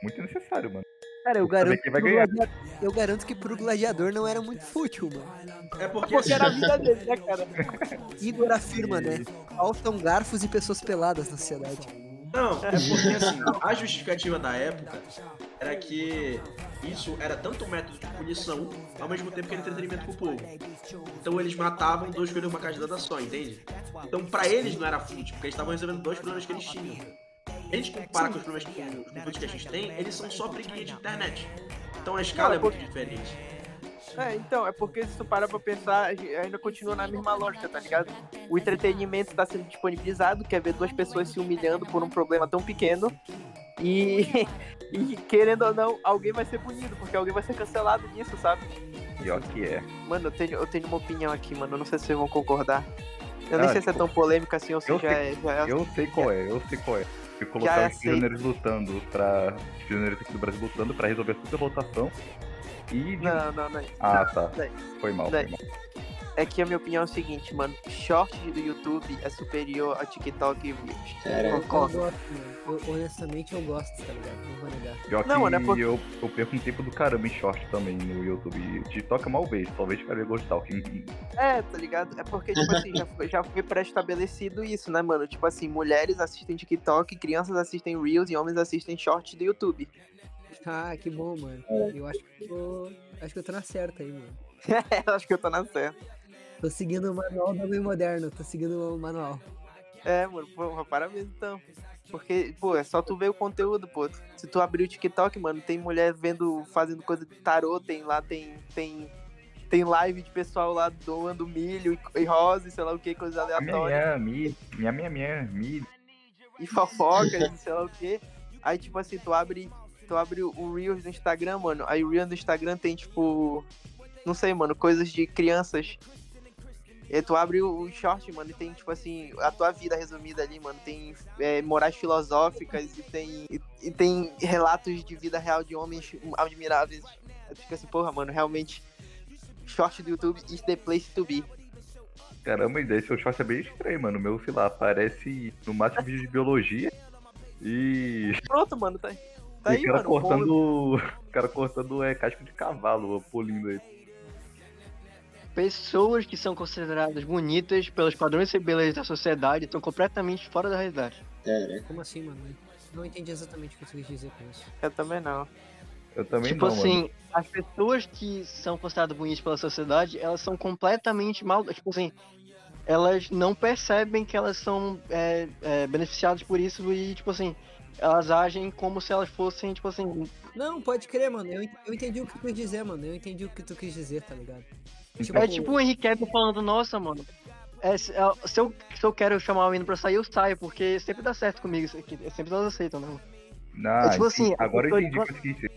muito necessário, mano. Cara, eu garanto, que gladiador- eu garanto que pro gladiador não era muito fútil, mano. É porque, Porque era a vida dele, né, cara? Igor afirma, né? Faltam garfos e pessoas peladas na sociedade. Não, é porque assim, a justificativa da época era que isso era tanto um método de punição, ao mesmo tempo que era entretenimento pro povo. Então eles matavam dois coelhos numa cajadada só, entende? Então pra eles não era fútil, porque eles estavam resolvendo dois problemas que eles tinham. A gente compara com os problemas que, com os conflitos que a gente tem, eles são só briguinha de internet. Então a escala Não, é é muito diferente. É, então, é porque se tu parar pra pensar, ainda continua na mesma lógica, tá ligado? O entretenimento está sendo disponibilizado, quer ver duas pessoas se humilhando por um problema tão pequeno. E, e querendo ou não, alguém vai ser punido, porque alguém vai ser cancelado nisso, sabe? Pior que é. Mano, eu tenho, eu tenho uma opinião aqui, mano. Eu não sei se vocês vão concordar. Eu nem Ah, sei se é tão polêmica assim ou se eu já sei- é. Já é Eu sei qual é, eu sei qual é. E Já colocar os aceito. pioneiros lutando pra. Os pioneiros aqui do Brasil lutando pra resolver a superlotação. E. Não, não, não. Ah, tá. Daí- Foi mal, foi mal. É que a minha opinião é o seguinte, mano. Short do YouTube é superior a TikTok e Reels. Eu, eu Concordo. gosto, mano. Eu- honestamente, eu gosto, tá ligado? Não vou negar. Pior Não, que mano, é porque- eu, eu perco um tempo do caramba em short também no YouTube. TikTok é mal vez, talvez quero gostar. Que... É, tá ligado? É porque, tipo assim, já foi, já foi pré-estabelecido isso, né, mano? Tipo assim, mulheres assistem TikTok, crianças assistem Reels e homens assistem Short do YouTube. Ah, que bom, mano. Eu acho que eu tô. Acho que eu tô na certa aí, mano. Acho que eu tô na certa. Tô seguindo o manual do homem moderno, tô seguindo o manual. É, mano, pô, parabéns então. Porque, pô, é só tu ver o conteúdo, pô. Se tu abrir o TikTok, mano, tem mulher vendo, fazendo coisa de tarô, tem lá, tem. Tem, tem live de pessoal lá doando milho e, e rosa e sei lá o que, coisa Minha, aleatória. minha, mi, minha, minha, minha, mi. e fofocas e sei lá o que. Aí, tipo assim, tu abre, tu abre o Reels do Instagram, mano. Aí o Reels do Instagram tem, tipo. Não sei, mano, coisas de crianças. E tu abre o o short, mano, e tem, tipo assim, a tua vida resumida ali, mano. Tem é, morais filosóficas e tem, e, e tem relatos de vida real de homens admiráveis. Eu fico assim, porra, mano, realmente. Short do YouTube is the place to be. Caramba, e daí seu short é bem estranho, mano. O meu, sei lá, parece no máximo vídeo de biologia. E. Pronto, mano, tá, tá aí, o cara mano. cortando. O cara cortando é casco de cavalo, polindo ele. Pessoas que são consideradas bonitas pelos padrões de beleza da sociedade estão completamente fora da realidade. Como assim, mano? Não entendi exatamente o que você quis dizer com isso. Eu também não. Eu também tipo não, assim, mano. as pessoas que são consideradas bonitas pela sociedade, elas são completamente mal. Tipo assim, elas não percebem que elas são é, é, beneficiadas por isso e, tipo assim, elas agem como se elas fossem, tipo assim. Não, pode crer, mano. Eu entendi o que tu quis dizer, mano. Eu entendi o que tu quis dizer, tá ligado? É tipo o Henrique Cavill falando, nossa, mano. é, se, é, se eu, se eu quero chamar o menino pra sair, eu saio, porque sempre dá certo comigo isso aqui. Sempre elas aceitam, né? Não, tipo assim, agora eu entendi o que.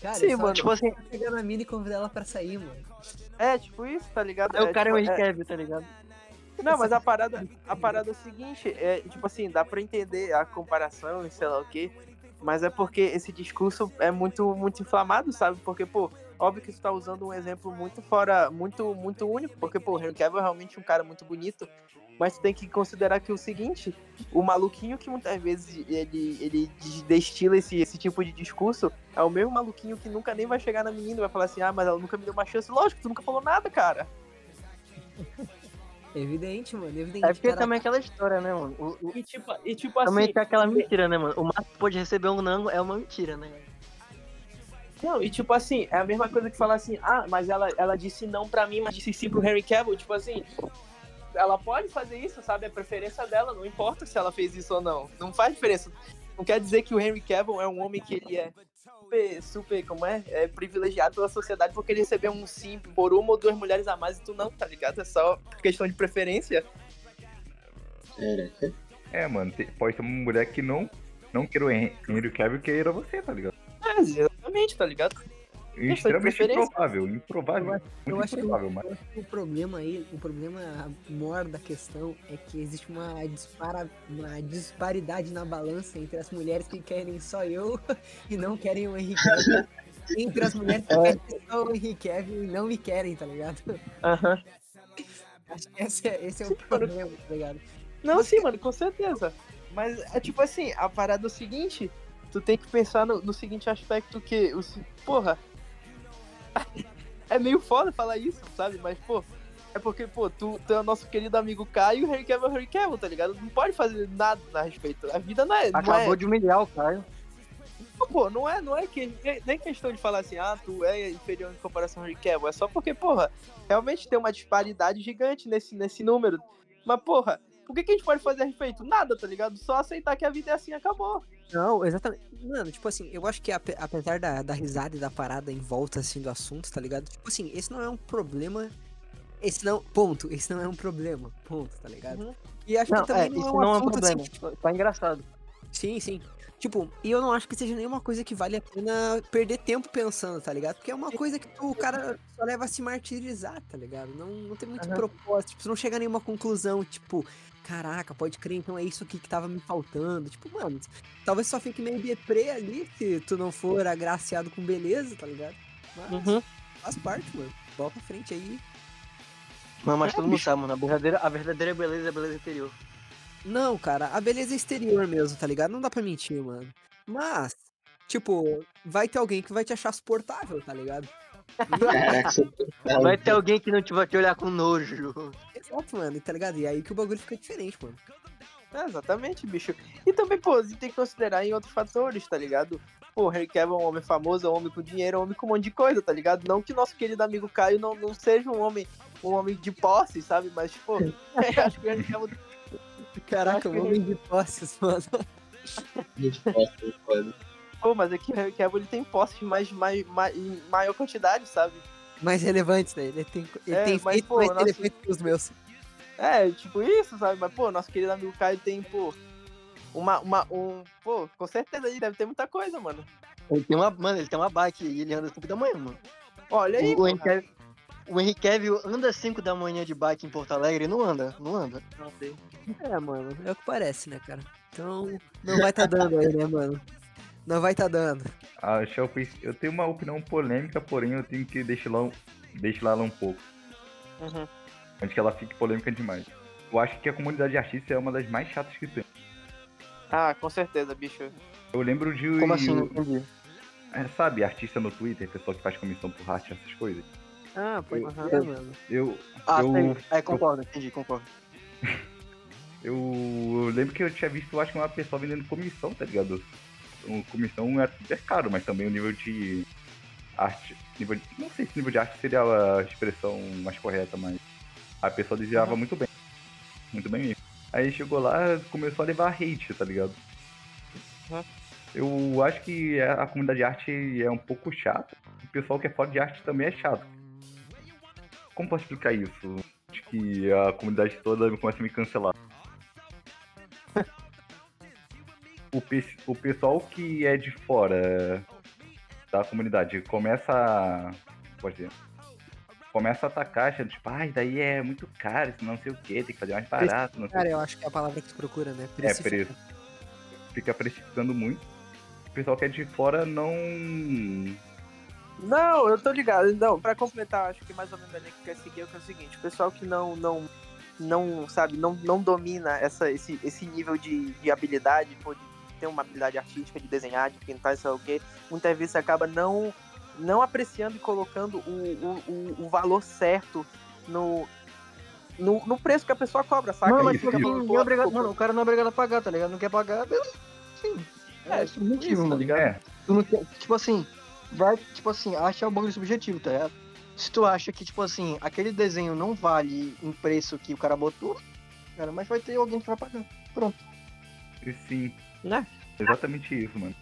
Cara, Sim, é mano. Tipo assim, pegar na mina e convidar ela pra sair, mano. É, tipo isso, tá ligado? é, o cara é o tipo, Henrique Cavill, tá ligado? Não, mas a parada, a parada é o seguinte, é, tipo assim, dá pra entender a comparação e sei lá o quê, mas é porque esse discurso é muito, muito inflamado, sabe? Porque, pô, óbvio que tu tá usando um exemplo muito fora, muito, muito único, porque, pô, o Henry Cavill é realmente um cara muito bonito, mas tu tem que considerar que o seguinte, o maluquinho que muitas vezes ele, ele destila esse, esse tipo de discurso é o mesmo maluquinho que nunca nem vai chegar na menina e vai falar assim, ah, mas ela nunca me deu uma chance. Lógico, tu nunca falou nada, cara. Evidente, mano. Evidente. É porque cara. também é aquela história, né, mano? O, o- E tipo, e tipo assim... também tem aquela mentira, né, mano? O máximo que pode receber um não é uma mentira, né? Não, e tipo assim, é a mesma coisa que falar assim, ah, mas ela, ela disse não pra mim, mas disse sim pro Henry Cavill, tipo assim, ela pode fazer isso, sabe? É preferência dela, não importa se ela fez isso ou não. Não faz diferença. Não quer dizer que o Henry Cavill é um homem que ele é super, super, como é? É privilegiado pela sociedade porque ele recebeu um sim por uma ou duas mulheres a mais e tu não, tá ligado? É só questão de preferência. É, mano, pode ser uma mulher que não, não queira o Hen- Henry Cavill queira você, tá ligado? É, exatamente, tá ligado? Extremamente preferência. improvável, improvável, Eu muito acho que improvável, mas Eu acho que o problema aí, o problema maior da questão é que existe uma, dispara, uma disparidade na balança entre as mulheres que querem só eu e não querem o Henrique entre as mulheres que querem só o Henrique Cavill e não me querem, tá ligado? Aham. Acho que esse é, esse é o problema, tá ligado? Não, sim, mano, com certeza. Mas é tipo assim, a parada é o seguinte, tu tem que pensar no, no seguinte aspecto que, o, se- porra, é meio foda falar isso, sabe? Mas, pô, é porque, pô, tu, tu é o nosso querido amigo Caio e o Harry Cavill é o Harry Cavill, tá ligado? Não pode fazer nada a respeito. A vida não é... Não Acabou é de humilhar o Caio. Pô, não é, não é que, nem questão de falar assim, ah, tu é inferior em comparação ao Harry Cavill. É só porque, porra, realmente tem uma disparidade gigante nesse, nesse número. Mas, porra, o que, que a gente pode fazer a respeito? Nada, tá ligado? Só aceitar que a vida é assim acabou. Não, exatamente. Mano, tipo assim, eu acho que ape- apesar da, da risada e da parada em volta, assim, do assunto, tá ligado? Tipo assim, esse não é um problema. Esse não. Ponto. Esse não é um problema. Ponto, tá ligado? Uhum. E acho Não, que também é, não é um não é um assunto assim, problema. que, tipo, Tá engraçado. Sim, sim. Tipo, e eu não acho que seja nenhuma coisa que vale a pena perder tempo pensando, tá ligado? Porque é uma coisa que tu, o cara só leva a se martirizar, tá ligado? Não, não tem muito Aham. propósito. Tipo, não chega a nenhuma conclusão, tipo, caraca, pode crer, então é isso aqui que tava me faltando. Tipo, mano, talvez só fique meio deprê ali se tu não for agraciado com beleza, tá ligado? Mas Uhum. faz parte, mano. Bola pra frente aí. Mas, mas É, todo mundo sabe, mano. A verdadeira, a verdadeira beleza é a beleza interior. Não, cara, a beleza é exterior mesmo, tá ligado? Não dá pra mentir, mano. Mas, tipo, vai ter alguém que vai te achar suportável, tá ligado? Caraca, você tá Vai ter alguém que não te vai te olhar com nojo. Exato, mano, tá ligado? E aí que o bagulho fica diferente, mano. É, exatamente, bicho. E também, pô, gente tem que considerar em outros fatores, tá ligado? Pô, o Harry Cavill é um homem famoso, é um homem com dinheiro, é um homem com um monte de coisa, tá ligado? Não que nosso querido amigo Caio não, não seja um homem, um homem de posse, sabe? Mas, pô, eu acho que o Cavill Caraca, um homem de posses, mano. muito foda, foda. Pô, mas é que Cavill ele tem posses mais, mais, mais, em maior quantidade, sabe? Mais relevantes, né? Ele tem, ele É, tem mas, feito pô, mais nosso- relevantes que os meus. É, tipo isso, sabe? Mas, pô, nosso querido amigo Caio tem, pô, uma, uma, um, pô, com certeza aí deve ter muita coisa, mano. Ele tem uma, mano, ele tem uma bike e ele anda às 5 da manhã, mano. Olha aí, O, o. Henry Cavill, o Henry Cavill anda às 5 da manhã de bike em Porto Alegre? Não anda, não anda. Não sei. É, mano, é o que parece, né, cara? Então, não vai tá dando aí, né, mano? Não vai tá dando. a Shelby, eu tenho uma opinião polêmica, porém eu tenho que deixar lá, um- deixar lá um pouco. Uhum. Antes que ela fique polêmica demais. Eu acho que a comunidade artista é uma das mais chatas que tem. Ah, com certeza, bicho. Eu lembro de. Como assim? Não entendi. é, sabe, artista no Twitter, pessoal que faz comissão por arte, essas coisas. Ah, pode Aham. ser, mano. Eu, Ah, eu, sei. É, concordo, entendi, concordo. eu, eu lembro que eu tinha visto, eu acho que uma pessoa vendendo comissão, tá ligado? O comissão era super caro, mas também o nível de arte. Nível de, não sei se nível de arte seria a expressão mais correta, mas a pessoa desenhava muito bem. Muito bem mesmo. Aí chegou lá, começou a levar hate, tá ligado? Uhum. Eu acho que a comunidade de arte é um pouco chata. O pessoal que é fora de arte também é chato. Como posso explicar isso? Acho que a comunidade toda começa a me cancelar. O, pe- o pessoal que é de fora da comunidade começa a. Pode dizer. Começa a atacar, achando, tipo, ai, daí é muito caro, isso não sei o que, tem que fazer mais barato, não sei Cara, eu acho que é a palavra que tu procura, né? é, Precificar. preço. Fica precificando muito. O pessoal que é de fora não. Não, eu tô ligado. Não, pra completar, acho que mais ou menos a linha que quer seguir é que é o seguinte, o pessoal que não, não, não sabe, não, não domina essa, esse, esse nível de, de habilidade, pô, de ter uma habilidade artística, de desenhar, de pintar, sei lá o quê, muitas vezes acaba não, não apreciando e colocando o, o, o, o valor certo no, no, no preço que a pessoa cobra, saca? Mano, mas tipo, ninguém é obrigado, mano, o cara não é obrigado a pagar, tá ligado? Não quer pagar, beleza. Sim. É, É, subjetivo, isso, tá mano. ligado? É, Tu não quer, tipo assim, vai, tipo assim, acha o bagulho subjetivo, tá ligado? Se tu acha que, tipo assim, aquele desenho não vale em preço que o cara botou, cara, mas vai ter alguém que vai pagar. Pronto. e sim. Né? Exatamente isso, mano.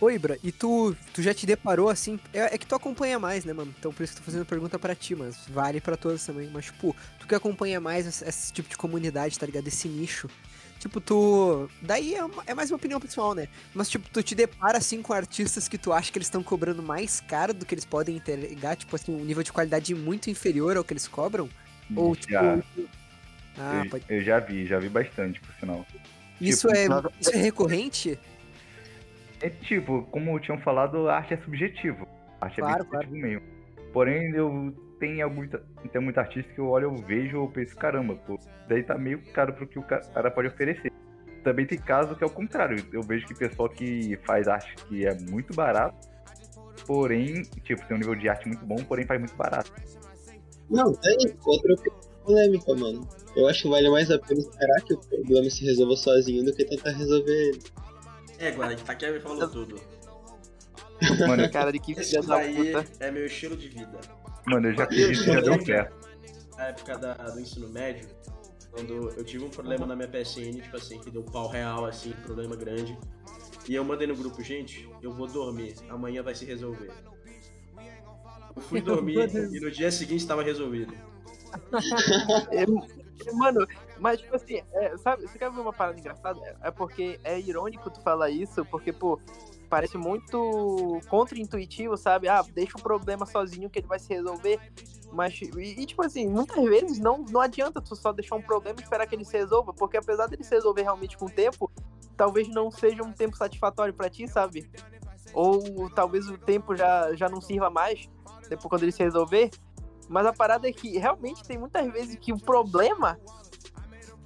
Ô, Ibra, e tu, tu já te deparou assim? É, é que tu acompanha mais, né, mano? Então por isso que eu tô fazendo pergunta pra ti, mas vale pra todos também. Mas, tipo, tu que acompanha mais esse, esse tipo de comunidade, tá ligado? Esse nicho. Tipo, tu. Daí é, uma- é mais uma opinião pessoal, né? Mas, tipo, tu te depara assim com artistas que tu acha que eles estão cobrando mais caro do que eles podem entregar, tipo assim, um nível de qualidade muito inferior ao que eles cobram? Ou, tipo. já, Ah, eu, pode. eu já vi, já vi bastante, por sinal. Isso, tipo, é, nada- isso é recorrente? É tipo, como tinham falado, a arte é subjetivo. A arte Claro, é bem subjetivo mesmo. Porém, eu tenho alguns. Tem muito artista que eu olho, eu vejo, eu penso, caramba, pô, daí tá meio caro pro que o ca- cara pode oferecer. Também tem caso que é o contrário. Eu vejo que pessoal que faz arte que é muito barato, porém, tipo, tem um nível de arte muito bom, porém faz muito barato. Não, aí, outra polêmica, mano. Eu acho que vale mais a pena esperar que o problema se resolva sozinho do que tentar resolver ele. É, Guarda, Takeru falou tudo. Mano, Cara de que filha da puta. é meu estilo de vida. mano, eu já fiz isso já deu certo. Na época da- do ensino médio, quando eu tive um problema na minha PSN, tipo assim, que deu pau real, assim, problema grande. E eu mandei no grupo, gente, eu vou dormir, amanhã vai se resolver. Eu fui dormir e no dia seguinte estava resolvido. É, Mano, mas tipo assim, é, sabe, você quer ver uma parada engraçada? É porque é irônico tu falar isso, porque, pô, parece muito contra-intuitivo, sabe? Ah, deixa o problema sozinho que ele vai se resolver. Mas, e, e, tipo assim, muitas vezes não, não adianta tu só deixar um problema e esperar que ele se resolva, porque apesar dele se resolver realmente com o tempo, talvez não seja um tempo satisfatório pra ti, sabe? Ou talvez o tempo já, já não sirva mais, depois quando ele se resolver. Mas a parada é que realmente tem muitas vezes que o problema,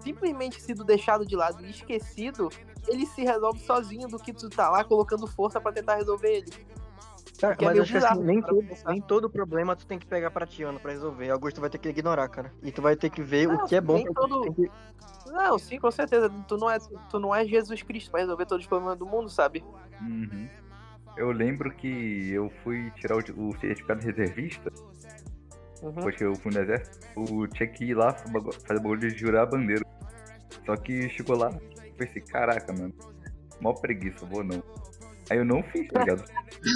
simplesmente sido deixado de lado e esquecido, ele se resolve sozinho do que tu tá lá colocando força pra tentar resolver ele. Cara, Que é mas meio acho que assim, nem para todo, nem todo problema tu tem que pegar pra ti, Ana, pra resolver. Augusto vai ter que ignorar, cara. E tu vai ter que ver Não, o que é bom pra todo- que- Não, sim, com certeza. Tu não é, tu não é Jesus Cristo pra resolver todos os problemas do mundo, sabe? Uhum. Eu lembro que eu fui tirar o, o certificado de reservista, Uhum. depois que eu fui no exército, eu tinha que ir lá fazer bagu- fazer bagulho de jurar a bandeira. Só que chegou lá, pensei, caraca, mano, mó preguiça, vou não. Aí eu não fiz, tá ligado?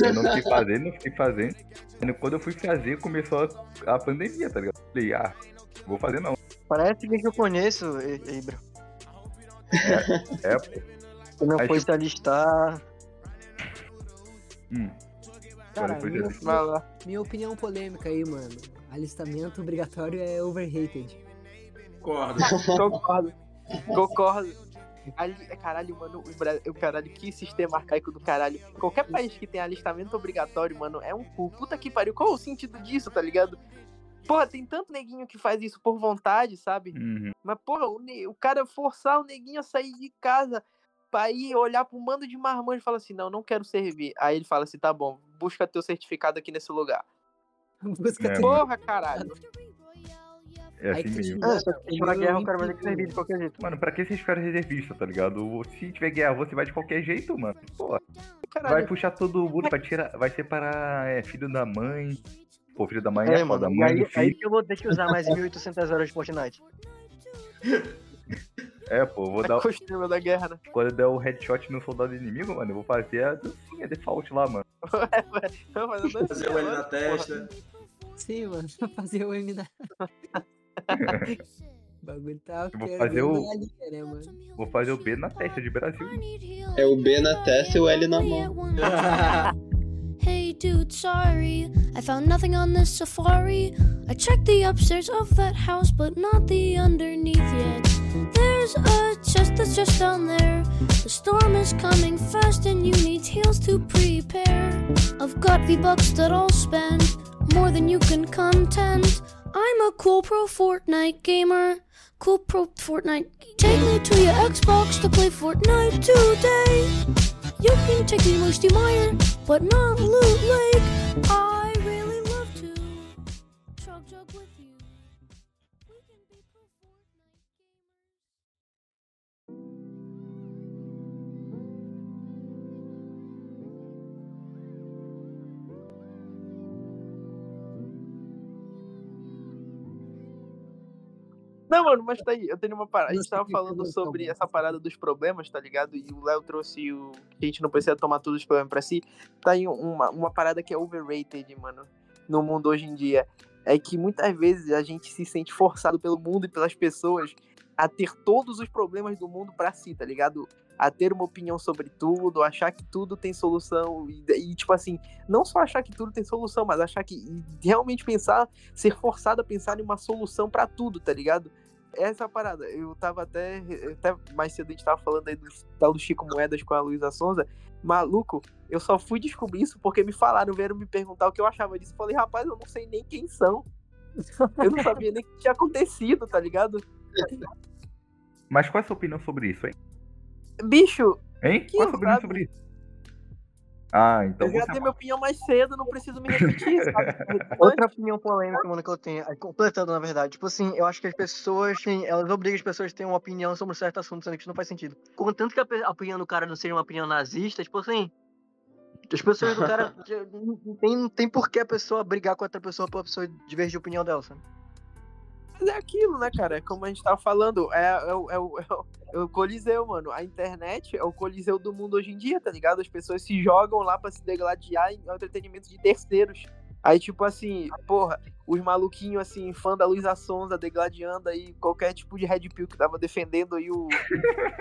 Eu não fiquei fazendo, não fiquei fazendo. Quando eu fui fazer, começou a, a pandemia, tá ligado? Falei, ah, vou fazer não. Parece que eu conheço, Ibra. É, pô. Tu não Aí, foi tipo- se alistar. Hum. Cara, minha, minha opinião polêmica aí, mano. Alistamento obrigatório é overrated. Concordo. Concordo. Concordo. Ali, caralho, mano, o, caralho, que sistema arcaico do caralho. Qualquer país que tem alistamento obrigatório, mano, é um cu. Puta que pariu. Qual o sentido disso, tá ligado? Porra, tem tanto neguinho que faz isso por vontade, sabe? Uhum. Mas, porra, o, o cara forçar o neguinho a sair de casa pra ir olhar pro mando de marmanjo e falar assim, não, não quero servir. Aí ele fala assim, tá bom, busca teu certificado aqui nesse lugar. Busca É, Porra, caralho. É assim mesmo. É, só que guerra o cara vai ter que servir de qualquer jeito. Mano, pra que vocês ficaram reservista, tá ligado? Se tiver guerra, você vai de qualquer jeito, mano. Pô, vai puxar todo mundo, vai tirar, vai separar é, filho da mãe. Pô, filho da mãe É, é, mano. foda, mãe aí, aí que eu vou ter que usar mais 1.800 horas de Fortnite. É, pô, vou dar. Costume da guerra, né? Quando eu der o headshot no soldado inimigo, mano, eu vou fazer a dancinha default lá, mano. Não, mas eu não Fazer o L na testa. Sim, mano. Fazer o M na. O bagulho tá. Eu vou fazer o- na linha, né, mano? Vou fazer o B na testa de Brasil. É o B na testa e o L na mão. Hey dude, sorry. I found nothing on this safari. I checked the upstairs of that house, but not the underneath yet. There's a chest that's just down there. The storm is coming fast, and you need heals to prepare. I've got V bucks that I'll spend more than you can contend. I'm a cool pro Fortnite gamer. Cool pro Fortnite. Take me to your Xbox to play Fortnite today. You can take me Musty Meyer, but not Loot Lake. I Não, mano, mas tá aí. Eu tenho uma parada. A gente tava falando sobre essa parada dos problemas, tá ligado? E o Léo trouxe o. A gente não precisa tomar todos os problemas pra si. Tá aí uma, uma parada que é overrated, mano, no mundo hoje em dia. É que muitas vezes a gente se sente forçado pelo mundo e pelas pessoas a ter todos os problemas do mundo pra si, tá ligado? A ter uma opinião sobre tudo, achar que tudo tem solução. E, e, tipo assim, não só achar que tudo tem solução, mas achar que. realmente pensar, ser forçado a pensar em uma solução pra tudo, tá ligado? Essa é a parada. Eu tava até. Até mais cedo a gente tava falando aí do tal do Chico Moedas com a Luísa Sonza. Maluco, eu só fui descobrir isso porque me falaram, vieram me perguntar o que eu achava disso. Eu falei, rapaz, eu não sei nem quem são. Eu não sabia nem o que tinha acontecido, tá ligado? Mas qual é a sua opinião sobre isso, hein? Bicho, Hein? Qual é a sua opinião sabe? sobre isso? Ah, então eu já dei minha opinião mais cedo, não preciso me repetir, sabe? Outra opinião polêmica, mano, que eu tenho, aí, completando na verdade, tipo assim, eu acho que as pessoas, têm- elas obrigam as pessoas a terem uma opinião sobre um certo assunto, sendo que isso não faz sentido. Contanto que a, opinião do cara não seja uma opinião nazista, tipo assim, as pessoas do cara, não tem, não tem por que a pessoa brigar com outra pessoa pra pessoa divergir de opinião dela, sabe? Mas é aquilo, né, cara? É Como a gente tava falando, é, é, o- é, o- é, o- é o Coliseu, mano. A internet é o Coliseu do mundo hoje em dia, tá ligado? As pessoas se jogam lá pra se degladiar em entretenimento de terceiros. Aí, tipo assim, porra, os maluquinhos, assim, fã da Luísa Sonza, degladiando aí qualquer tipo de Red Pill que tava defendendo aí o,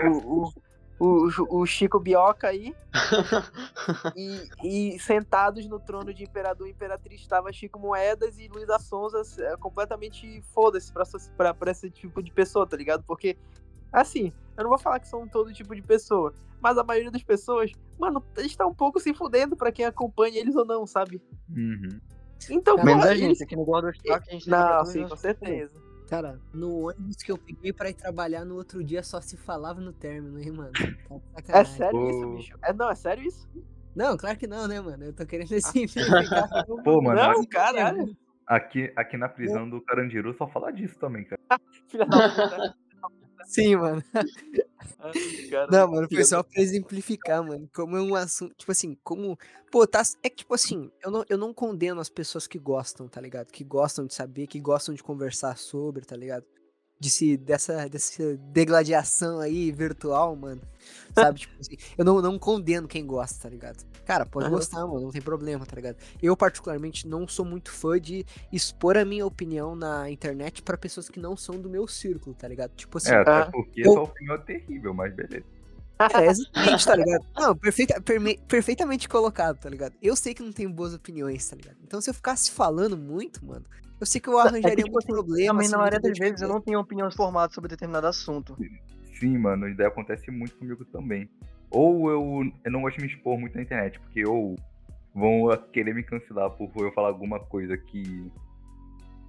o, o, o, Chico Bioca aí. E, sentados no trono de imperador e imperatriz estava Chico Moedas e Luísa Sonza é, completamente foda-se pra, pra, pra esse tipo de pessoa, tá ligado? Porque, assim, eu não vou falar que são todo tipo de pessoa, mas a maioria das pessoas, mano, está um pouco se fudendo pra quem acompanha eles ou não, sabe? Uhum. Então, Menos porra, a gente, eles- aqui no Gordo Stock, a gente Não, sim, com certeza. Cara, no ônibus que eu peguei pra ir trabalhar no outro dia só se falava no término, hein, mano? Tá É sério isso, Pô. bicho? É, não, é sério isso? Não, claro que não, né, mano? Eu tô querendo simplificar. Pô, mano, Não, caralho. aqui, aqui na prisão do Carandiru só fala disso também, cara. Filha da puta. Sim, mano. Ai, cara, Não, mano, foi só pra exemplificar, mano. Como é um assunto. Tipo assim, como. Pô, tá. É que, tipo assim, eu não, eu não condeno as pessoas que gostam, tá ligado? Que gostam de saber, que gostam de conversar sobre, tá ligado? De se, dessa, dessa degladiação aí virtual, mano. Sabe? tipo assim, eu não, não condeno quem gosta, tá ligado? Cara, pode Aham. gostar, mano, não tem problema, tá ligado? Eu, particularmente, não sou muito fã de expor a minha opinião na internet pra pessoas que não são do meu círculo, tá ligado? Tipo assim. É, até Ah. porque Eu- sua opinião é terrível, mas beleza. É, exatamente, tá ligado? Não, perfeita, perme- perfeitamente colocado, tá ligado? Eu sei que não tenho boas opiniões, tá ligado? Então se eu ficasse falando muito, mano, eu sei que eu É arranjaria tipo muito assim, problema. Também assim, na maioria das vezes eu não tenho opiniões formadas sobre determinado assunto. Sim, mano, isso daí acontece muito comigo também. Ou eu, eu não gosto de me expor muito na internet, porque ou vão querer me cancelar por eu falar alguma coisa que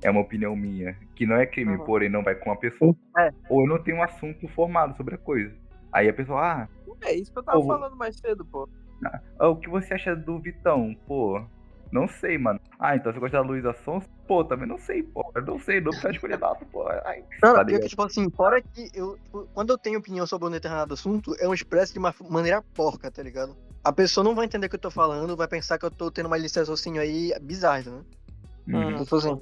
é uma opinião minha, que não é crime, Uhum. porém não vai com a pessoa. É. Ou eu não tenho um assunto formado sobre a coisa. Aí a pessoa, ah, É isso que eu tava Pô, falando mais cedo, pô. ah, o que você acha do Vitão? Pô, não sei, mano. Ah, então você gosta da Luísa Sons? Pô, também não sei, pô. Eu não sei, não precisa escolher nada, pô. Ai, Não, tá não, tipo assim, fora que eu. tipo, Quando eu tenho opinião sobre um determinado assunto, eu expresso de uma maneira porca, tá ligado? A pessoa não vai entender o que eu tô falando, vai pensar que eu tô tendo uma lista de raciocínio aí bizarra, né? Uhum. Então, tipo assim,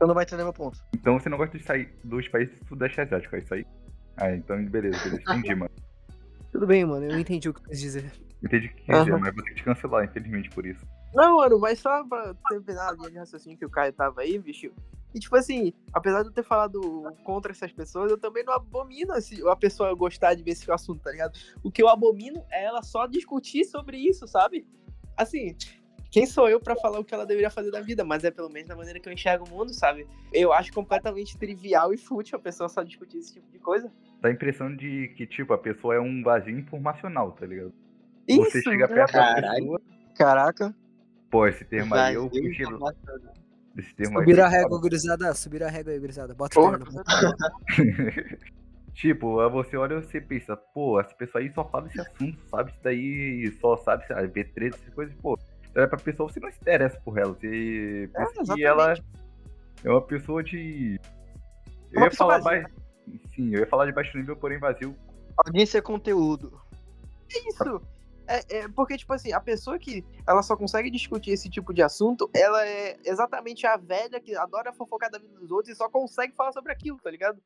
eu não vai entender meu ponto. Então você não gosta de sair dos países do Sudeste Asiático, é isso aí? Ah, então beleza, beleza. Entendi, mano. Tudo bem, mano, eu entendi o que quis dizer. Entendi o que quer dizer, mas vou ter que te cancelar, infelizmente, por isso. Não, mano, mas só pra terminar a linha de raciocínio que o Caio tava aí, bicho. E tipo assim, apesar de eu ter falado contra essas pessoas, eu também não abomino esse, a pessoa gostar de ver esse assunto, tá ligado? O que eu abomino é ela só discutir sobre isso, sabe? Assim, quem sou eu pra falar o que ela deveria fazer da vida? Mas é pelo menos da maneira que eu enxergo o mundo, sabe? Eu acho completamente trivial e fútil a pessoa só discutir esse tipo de coisa. Dá a impressão de que, tipo, a pessoa é um vazio informacional, tá ligado? Isso, Você chega perto da pessoa. Caraca. Pô, esse termo aí eu fugi. Esse termo aí. Subir a régua, gurizada. Subir a régua aí, gurizada. Bota o terno. bota o terno. tipo, você olha e você pensa, pô, essa pessoa aí só fala esse assunto, sabe? Isso daí só sabe, sei lá, V3, essas coisas, pô. É pra pessoa, você não se interessa por ela. Você pensa que exatamente. ela é uma pessoa de. Eu ia falar vazia. baixo. Sim, eu ia falar de baixo nível, porém vazio. Audiência é conteúdo. isso. É, é porque, tipo assim, a pessoa que ela só consegue discutir esse tipo de assunto, ela é exatamente a velha que adora fofocar da vida dos outros e só consegue falar sobre aquilo, tá ligado?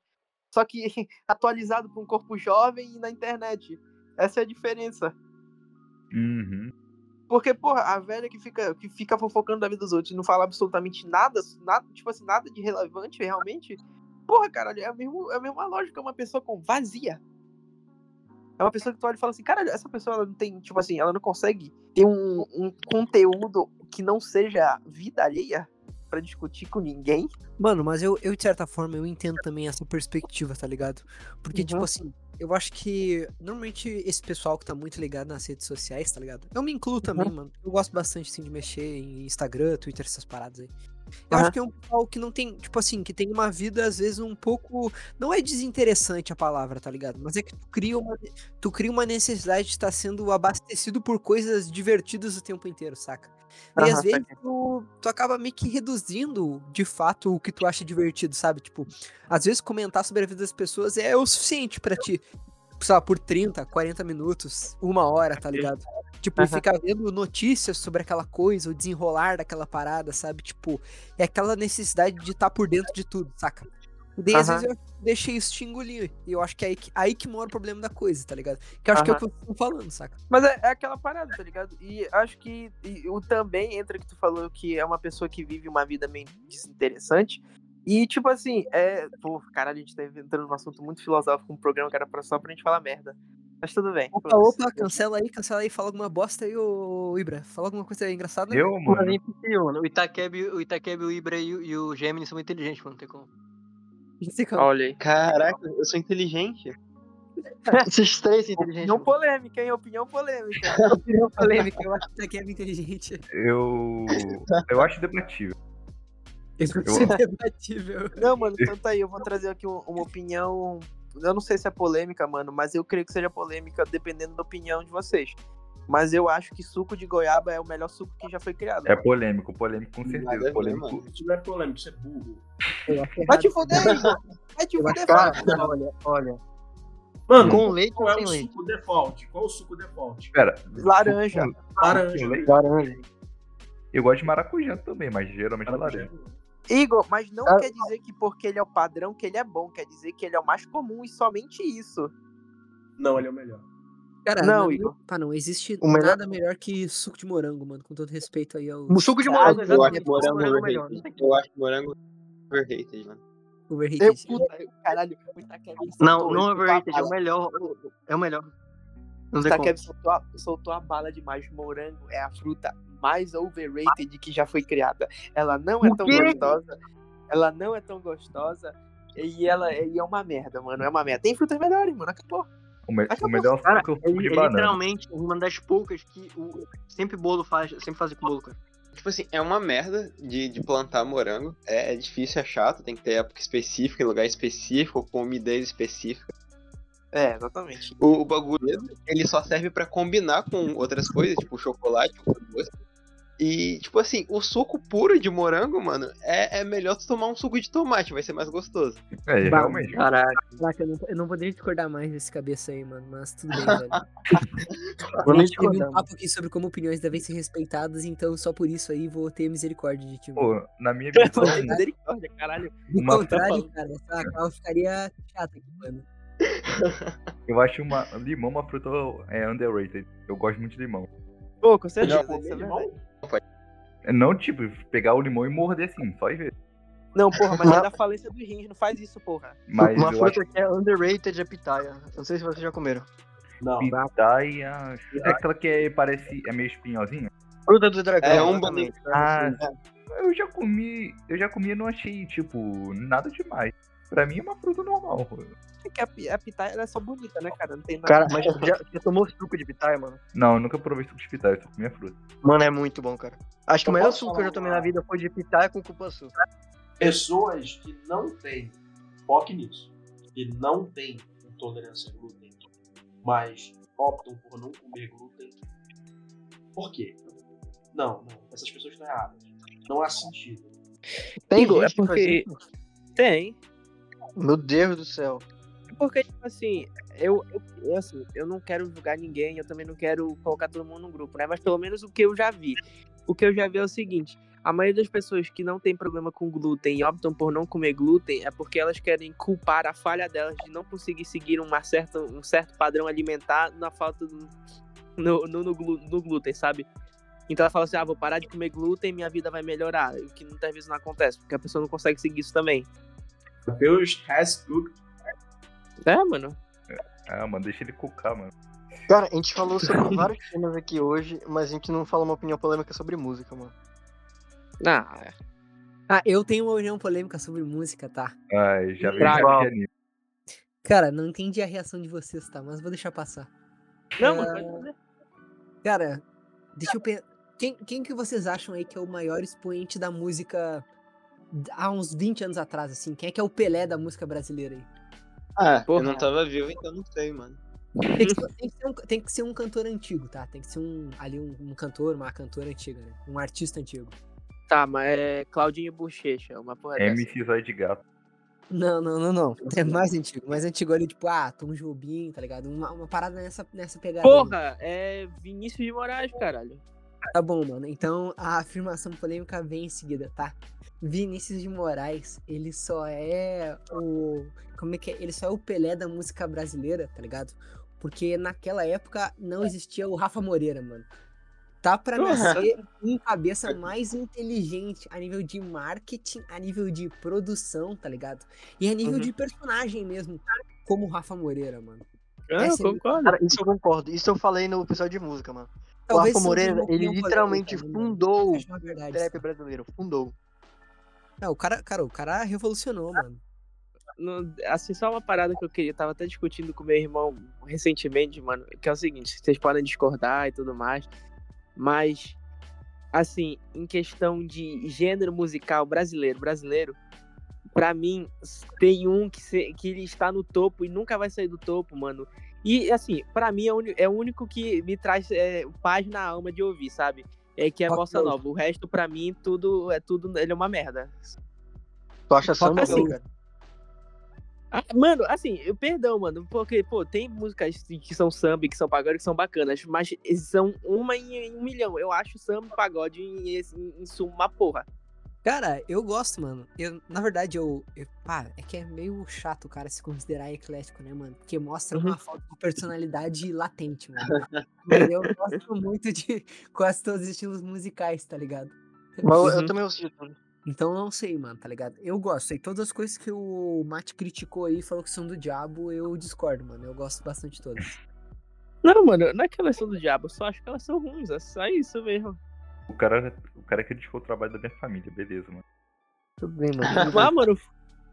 Só que atualizado pra um corpo jovem e na internet. Essa é a diferença. Uhum. Porque, porra, a velha que fica, que fica fofocando da vida dos outros e não fala absolutamente nada, nada, tipo assim, nada de relevante realmente. Porra, caralho, é a, mesmo, é a mesma lógica, uma pessoa com vazia. É uma pessoa que tu olha e fala assim, caralho, essa pessoa ela não tem, tipo assim, ela não consegue ter um, um conteúdo que não seja vida alheia pra discutir com ninguém. Mano, mas eu, eu, de certa forma, eu entendo também essa perspectiva, tá ligado? Porque, Uhum. tipo assim, eu acho que normalmente esse pessoal que tá muito ligado nas redes sociais, tá ligado? Eu me incluo também, mano. Eu gosto bastante, assim, de mexer em Instagram, Twitter, essas paradas aí. Eu Aham. acho que é um pessoal que não tem, tipo assim, que tem uma vida, às vezes, um pouco. Não é desinteressante a palavra, tá ligado? Mas é que tu cria uma, tu cria uma necessidade de estar sendo abastecido por coisas divertidas o tempo inteiro, saca? E às Aham, vezes tu, tu acaba meio que reduzindo, de fato, o que tu acha divertido, sabe? Tipo, às vezes comentar sobre a vida das pessoas é o suficiente pra ti. Sei lá, por 30, 40 minutos, uma hora, tá ligado? Tipo, Aham. ficar vendo notícias sobre aquela coisa, o desenrolar daquela parada, sabe? Tipo, é aquela necessidade de estar por dentro de tudo, saca? E daí, às Aham. vezes, eu deixei isso te engolir. E eu acho que é aí que, aí que mora o problema da coisa, tá ligado? Que eu acho que é o que vocês estão falando, saca? Mas é, é aquela parada, tá ligado? E acho que e o também entra que tu falou que é uma pessoa que vive uma vida meio desinteressante. E, tipo assim, é. Pô, caralho, a gente tá entrando num assunto muito filosófico, um programa que era pra- só pra gente falar merda. Mas tudo bem. Opa, opa, cancela aí, cancela aí, fala alguma bosta aí, ô Ibra. Fala alguma coisa engraçada. Eu, Mas mano. é mano. O Itakebi, o Itakebi, o Ibra e o, e o Gemini são muito inteligentes, mano. Não tem como. Como. Olha aí. Caraca, eu sou inteligente. Esses três são inteligentes. Opinião polêmica, hein? Opinião polêmica. Opinião polêmica, eu acho que isso aqui é inteligente. Eu. Eu acho debatível. Isso é debatível. Não, mano, então tá aí, eu vou trazer aqui um- uma opinião. Eu não sei se é polêmica, mano, mas eu creio que seja polêmica dependendo da opinião de vocês. Mas eu acho que suco de goiaba é o melhor suco que já foi criado. É mano. polêmico, polêmico com certeza. ver, Polêmico. mano. Não é polêmico, isso é burro. Eu Vai te fuder, Igor. Vai te Eu fuder, Cara, fala. olha, olha. Mano, Com leite qual ou é sem o leite? suco default? Qual é o suco default? Pera. Laranja. suco- Laranja. leite? Laranja. Eu gosto de maracujá também, mas geralmente é laranja. Igor, mas não Ah. quer dizer que porque ele é o padrão que ele é bom, quer dizer que ele é o mais comum e somente isso. Não, ele é o melhor. Cara, Não, não, Igor. Tá, não existe O melhor- nada melhor que suco de morango, mano. Com todo respeito aí ao O suco de Ah, morango, eu Eu acho morango Morango é melhor. overrated. Eu acho morango overrated, mano. Eu, overrated. puta, eu- caralho, o Itaqueb Não, não é a overrated, é o melhor. É o melhor. Não O. Itaqueb soltou a, soltou a bala demais. Morango é a fruta mais overrated que já foi criada. Ela não é tão gostosa. Ela não é tão gostosa. E ela e é uma merda, mano. É uma merda. Tem frutas melhores, mano. Acabou. O, me- Acabou. o melhor Cara, é o é, suco de é banana. literalmente uma das poucas que o, sempre bolo faz, sempre fazem com bolo, cara. Tipo assim, é uma merda de, de plantar morango. É, é difícil, é chato, tem que ter época específica, em lugar específico, com umidade específica. É, exatamente. O, o bagulho, ele só serve pra combinar com outras coisas, tipo chocolate ou doce. E, tipo assim, o suco puro de morango, mano, é, é melhor tu tomar um suco de tomate, vai ser mais gostoso. É, realmente. Caraca. Eu não, eu não poderia discordar mais desse cabeça aí, mano. Mas tudo bem, velho. Vou A gente teve um papo aqui sobre como opiniões devem ser respeitadas, então só por isso aí vou ter misericórdia de ti. mano. Pô, na minha visão, Misericórdia, caralho. Do contrário, cara, essa Clau ficaria chata aqui, mano. Eu acho uma, limão uma fruta é, underrated. Eu gosto muito de limão. Pô, com Já certeza. comeu isso é limão? Verdade. Não, tipo, pegar o limão e morder assim, só e ver. Não, porra, mas é da falência dos rins, não faz isso, porra. Mas Uma fruta acho que é underrated é pitaia. Eu Não sei se vocês já comeram. Não. que pitaia. É aquela que é, parece. é meio espinhosinha. Fruta do dragão. É um exatamente. Ah, eu já comi. Eu já comi e não achei, tipo, nada demais. Pra mim é uma fruta normal. É que a, a pitaia é só bonita, né, cara? Não tem nada. Cara, mas já, já tomou suco de pitaia, mano? Não, eu nunca provei suco de pitaia, eu só comi a fruta. Mano, é muito bom, cara. Acho que o melhor suco que eu já tomei na vida foi de pitaia com cupuaçu. Pessoas que não têm, foque nisso, que não têm intolerância a glúten, mas optam por não comer glúten. Por quê? Não, não, essas pessoas estão erradas. Não há sentido. Tem é gente que faz porque- isso? Tem. Meu Deus do céu. Porque, tipo assim, eu, eu, assim, eu não quero julgar ninguém, eu também não quero colocar todo mundo num grupo, né? Mas pelo menos o que eu já vi. O que eu já vi é o seguinte: a maioria das pessoas que não tem problema com glúten e optam por não comer glúten é porque elas querem culpar a falha delas de não conseguir seguir uma certa, um certo padrão alimentar na falta do, no, no, no, no glúten, sabe? Então ela fala assim: ah, vou parar de comer glúten e minha vida vai melhorar. O que muitas vezes não acontece, porque a pessoa não consegue seguir isso também. Deus has good. É, mano. Ah, mano, deixa ele cucar, mano. Cara, a gente falou sobre vários temas aqui hoje, mas a gente não fala uma opinião polêmica sobre música, mano. Ah, é. Ah, eu tenho uma opinião polêmica sobre música, tá? Ai, já de anime. Cara, não entendi a reação de vocês, tá? Mas vou deixar passar. Não, mano, pode fazer. Cara, deixa eu pensar. Quem, quem que vocês acham aí que é o maior expoente da música há uns 20 anos atrás, assim? Quem é que é o Pelé da música brasileira aí? Ah, eu Porra. não tava vivo, então não sei, mano. Tem que, ser, tem que ser um, tem que ser um cantor antigo, tá? Tem que ser um ali um, um cantor, uma cantora antiga, né? Um artista antigo. Tá, mas é Claudinho Bochecha, uma porra dessa. MC Zóio de Gato. Não, não, não, não. É mais antigo. Mais antigo ali, tipo, ah, Tom Jobim, tá ligado? Uma, uma parada nessa, nessa pegada. Porra, é Vinícius de Moraes, caralho. Tá bom, mano. Então a afirmação polêmica vem em seguida, tá? Vinícius de Moraes, ele só é o. Como é que é? Ele só é o Pelé da música brasileira, tá ligado? Porque naquela época não existia o Rafa Moreira, mano. Tá pra Porra. nascer um cabeça mais inteligente a nível de marketing, a nível de produção, tá ligado? E a nível Uhum. de personagem mesmo, como o Rafa Moreira, mano. Ah, é concordo. Cara, isso eu concordo. Isso eu falei no episódio de música, mano. Talvez o Rafa Moreira, ele literalmente né, mano? fundou o trap tá? brasileiro. Fundou. É, o cara, cara, o cara revolucionou, mano. No- assim, só uma parada que eu queria, eu tava até discutindo com meu irmão recentemente, mano, que é o seguinte, vocês podem discordar e tudo mais, mas, assim, em questão de gênero musical brasileiro, brasileiro, pra mim, tem um que, se- que ele está no topo e nunca vai sair do topo, mano. E, assim, pra mim é o, uni- é o único que me traz é, paz na alma de ouvir, sabe? É que é Rock bossa nova. O resto, pra mim, tudo é tudo. Ele é uma merda. Tu acha samba, assim, não, cara? Ah, Mano, assim, eu perdão, mano, porque, pô, tem músicas que são samba e que são pagode que são bacanas, mas são uma em, em um milhão. Eu acho samba e pagode em, em, em suma uma porra. Cara, eu gosto, mano. Eu, na verdade, eu, eu. Pá, é que é meio chato o cara se considerar eclético, né, mano? Porque mostra Uhum. uma falta de personalidade latente, mano. Mas eu gosto muito de quase todos os estilos musicais, tá ligado? Mas eu, eu Uhum. também ouço de tudo. Então não sei, mano, tá ligado? Eu gosto. E todas as coisas que o Matt criticou aí, falou que são do diabo, eu discordo, mano. Eu gosto bastante de todas. Não, mano, não é que elas são do diabo, eu só acho que elas são ruins, é só isso mesmo. O cara, o cara criticou o trabalho da minha família, beleza, mano. Tudo bem, mano. tudo bem. Mas, mano,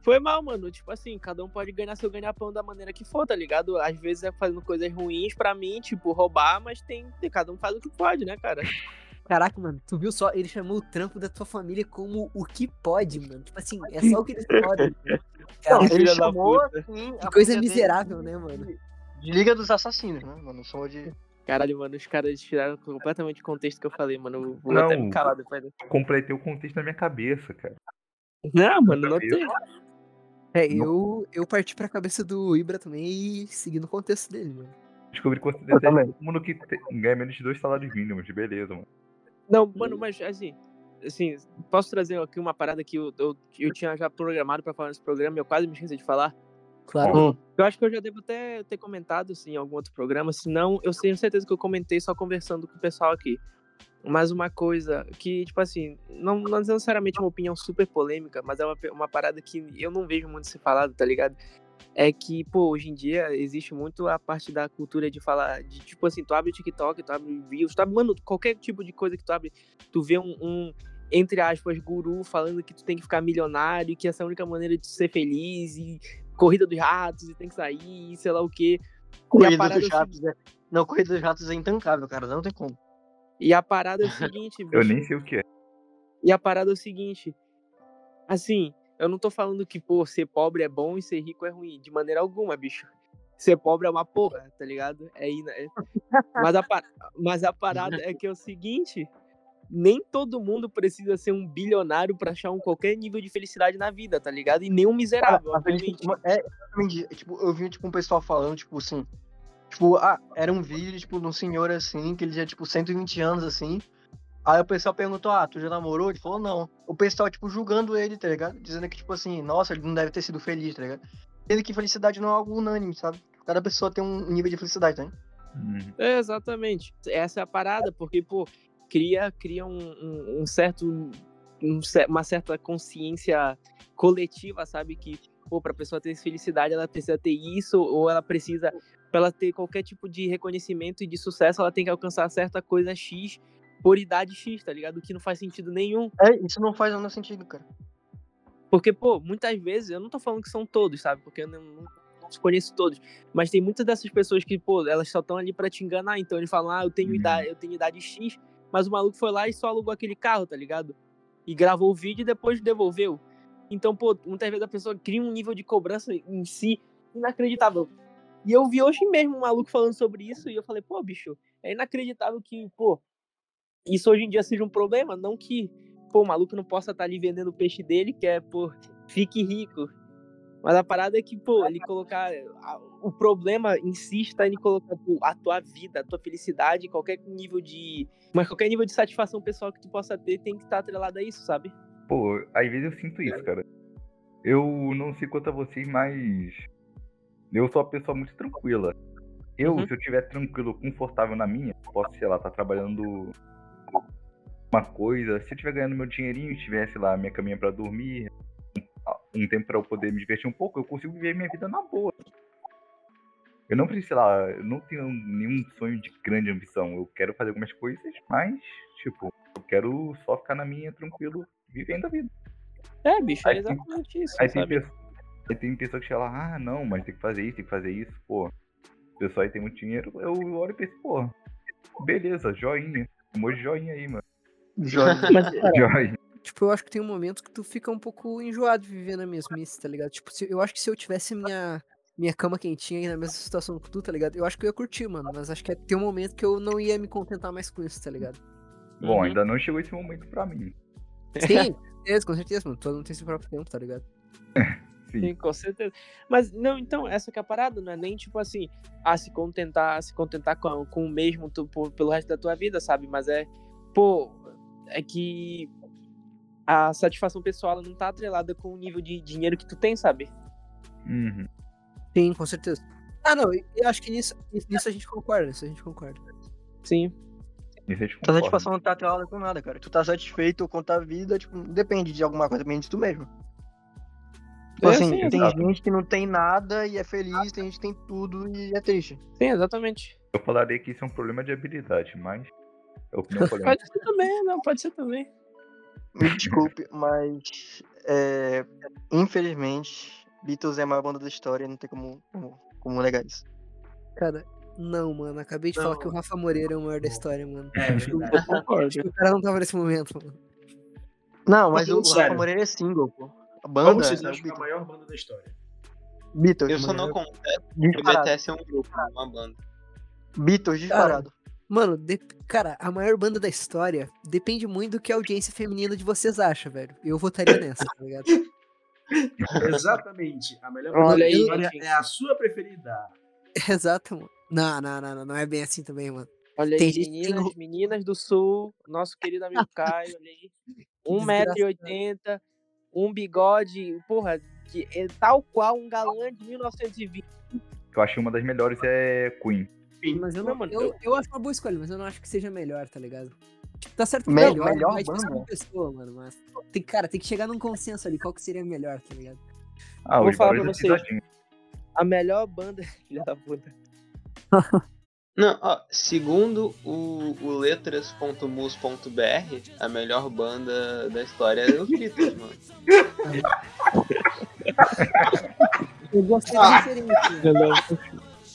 foi mal, mano. Tipo assim, cada um pode ganhar seu ganha-pão da maneira que for, tá ligado? Às vezes é fazendo coisas ruins pra mim, tipo, roubar, mas tem. Cada um faz o que pode, né, cara? Caraca, mano, tu viu só? Ele chamou o trampo da tua família como o que pode, mano. Tipo assim, é só o que eles podem. Caraca, ele chamou assim. que coisa família dele miserável, né, mano? De Liga dos Assassinos, né, mano? Só de. Caralho, mano, os caras tiraram completamente o contexto que eu falei, mano. Eu Vou Não. até me calar depois. Eu completei o contexto na minha cabeça, cara. Não, mano, não tem. É, eu, eu parti pra cabeça do Ibra também e segui no contexto dele, mano. Descobri que você também. todo mundo que te- ganha menos de dois salários mínimos, beleza, mano. Não, mano, mas assim, assim, posso trazer aqui uma parada que eu, eu, eu tinha já programado pra falar nesse programa e eu quase me esqueci de falar. Claro. Hum. Eu acho que eu já devo até ter comentado assim, em algum outro programa, se não, eu tenho certeza que eu comentei só conversando com o pessoal aqui. Mas uma coisa que, tipo assim, não, não necessariamente uma opinião super polêmica, mas é uma, uma parada que eu não vejo muito ser falado, tá ligado? É que, pô, hoje em dia existe muito a parte da cultura de falar, de tipo assim, tu abre o TikTok, tu abre Reels, tu abre, mano, qualquer tipo de coisa que tu abre, tu vê um, um, entre aspas, guru falando que tu tem que ficar milionário, que essa é a única maneira de ser feliz, e corrida dos ratos, e tem que sair, e sei lá o quê. Corrida dos é o ratos, é. Não, Corrida dos Ratos é intancável, cara. Não tem como. E a parada é o seguinte, Eu bicho. nem sei o que é. E a parada é o seguinte. Assim, eu não tô falando que, pô, ser pobre é bom e ser rico é ruim. De maneira alguma, bicho. Ser pobre é uma porra, tá ligado? É, ina- é- Mas, a pa- Mas a parada é que é o seguinte. Nem todo mundo precisa ser um bilionário pra achar um qualquer nível de felicidade na vida, tá ligado? E nem um miserável, Cara, obviamente. É, exatamente. Tipo, eu vi, tipo, um pessoal falando, tipo, assim. Tipo, ah, era um vídeo, tipo, de um senhor assim, que ele tinha, tipo, 120 anos, assim. Aí o pessoal perguntou, ah, tu já namorou? Ele falou, não. O pessoal, tipo, julgando ele, tá ligado? Dizendo que, tipo assim, nossa, ele não deve ter sido feliz, tá ligado? Sendo que felicidade não é algo unânime, sabe? Cada pessoa tem um nível de felicidade, tá? Uhum. É, exatamente. Essa é a parada, porque, pô, cria, cria um, um- um certo. um cer- uma certa consciência coletiva, sabe? Que, pô, pra pessoa ter felicidade, ela precisa ter isso, ou ela precisa, pra ela ter qualquer tipo de reconhecimento e de sucesso, ela tem que alcançar certa coisa X por idade X, tá ligado? Que não faz sentido nenhum. É, isso não faz menor sentido, cara. Porque, pô, muitas vezes, eu não tô falando que são todos, sabe? Porque eu não, não, conheço todos. Mas tem muitas dessas pessoas que, pô, elas só estão ali pra te enganar. Então eles falam, ah, eu tenho, Uhum. idade, eu tenho idade X, mas o maluco foi lá e só alugou aquele carro, tá ligado? E gravou o vídeo e depois devolveu. Então, pô, muitas vezes a pessoa cria um nível de cobrança em si inacreditável. E eu vi hoje mesmo um maluco falando sobre isso e eu falei, pô, bicho, é inacreditável que, pô, isso hoje em dia seja um problema, não que, pô, o maluco não possa estar ali vendendo o peixe dele, que é, pô, fique rico. Mas a parada é que, pô, ele colocar. a- O problema em si está em colocar pô, a tua vida, a tua felicidade, qualquer nível de. Mas qualquer nível de satisfação pessoal que tu possa ter tem que estar atrelado a isso, sabe? Pô, às vezes eu sinto isso, cara. Eu não sei quanto a vocês, mas. Eu sou uma pessoa muito tranquila. Eu, Uhum. se eu estiver tranquilo, confortável na minha, posso, sei lá, estar trabalhando uma coisa. Se eu estiver ganhando meu dinheirinho, tiver, sei lá, minha caminha pra dormir, um tempo pra eu poder me divertir um pouco, eu consigo viver minha vida na boa. Eu não preciso, sei lá, eu não tenho nenhum sonho de grande ambição. Eu quero fazer algumas coisas, mas, tipo, eu quero só ficar na minha tranquilo, vivendo a vida. É, bicho, é Aí tem- exatamente isso, Aí tem, pessoa, aí tem pessoa que chega lá, ah, não, mas tem que fazer isso, tem que fazer isso, pô. O pessoal aí tem muito dinheiro, eu olho e penso, pô, beleza, joinha. Emoji de joinha aí, mano. Joia. Mas, cara, Joinha. Tipo, eu acho que tem um momento que tu fica um pouco enjoado de viver na mesmice, tá ligado? Tipo, se- eu acho que se eu tivesse minha, minha cama quentinha aí na mesma situação que tu, tá ligado? Eu acho que eu ia curtir, mano. Mas acho que ter um momento que eu não ia me contentar mais com isso, tá ligado? Bom, Uhum. ainda não chegou esse momento pra mim. Sim, com certeza, com certeza, mano. Todo mundo tem seu próprio tempo, tá ligado? Sim. Sim, com certeza. Mas não, então, essa que é a parada, não é nem tipo assim, a se contentar, se contentar com, com o mesmo tu, por- pelo resto da tua vida, sabe? Mas é, pô, é que a satisfação pessoal não tá atrelada com o nível de dinheiro que tu tem, sabe? Uhum. Sim, com certeza. Ah, não, eu acho que nisso, nisso a gente concorda, nisso a gente concorda. Sim. Isso é de Tua satisfação não tá atrelada com nada, cara. Tu tá satisfeito com a tua vida, tipo, depende de alguma coisa, depende de tu mesmo. Tipo É, assim, sim, tem exato. gente que não tem nada e é feliz, tem gente que tem tudo e é triste. Sim, exatamente. Eu falaria que isso é um problema de habilidade, mas é. Pode ser também, não, pode ser também. Me desculpe, mas é, infelizmente, Beatles é a maior banda da história, não tem como, como, como negar isso. Cara, não, mano. Acabei de falar que o Rafa Moreira é o maior da história, mano. É verdade. Eu concordo. Acho que o cara não tava nesse momento, mano. Não, mas o, Rafa. Moreira é single, pô. A banda vocês é acham que é a maior banda da história? Beatles, Eu só não contesto o. BTS é um grupo, uma banda. Beatles, disparado. Mano, de- cara, a maior banda da história depende muito do que a audiência feminina de vocês acha, velho. Eu votaria nessa, tá ligado? Exatamente. A melhor Olha banda da aí, história gente. é a sua preferida. Exato, mano. Não, não, não, não, não é bem assim também, mano. Olha Tem aí, gente que tem meninas, o- meninas do sul, nosso querido amigo Caio, olha aí. desgraçado. 1,80m, um bigode, porra, que é tal qual um galã de 1920. Que eu acho que uma das melhores é Queen. Mas eu Não, não, mano, eu, eu- eu acho uma boa escolha, mas eu não acho que seja melhor, tá ligado? Tipo, tá certo que Me- melhor, melhor ser banda? uma pessoa, mano, mas tem, cara, tem que chegar num consenso ali, qual que seria melhor, tá ligado? Ah, Vou falar pra vocês. A melhor banda. Filha da puta. Não, ó, segundo o, o letras.mus.br, a melhor banda da história é os Beatles, mano. Eu gostei da referência, né?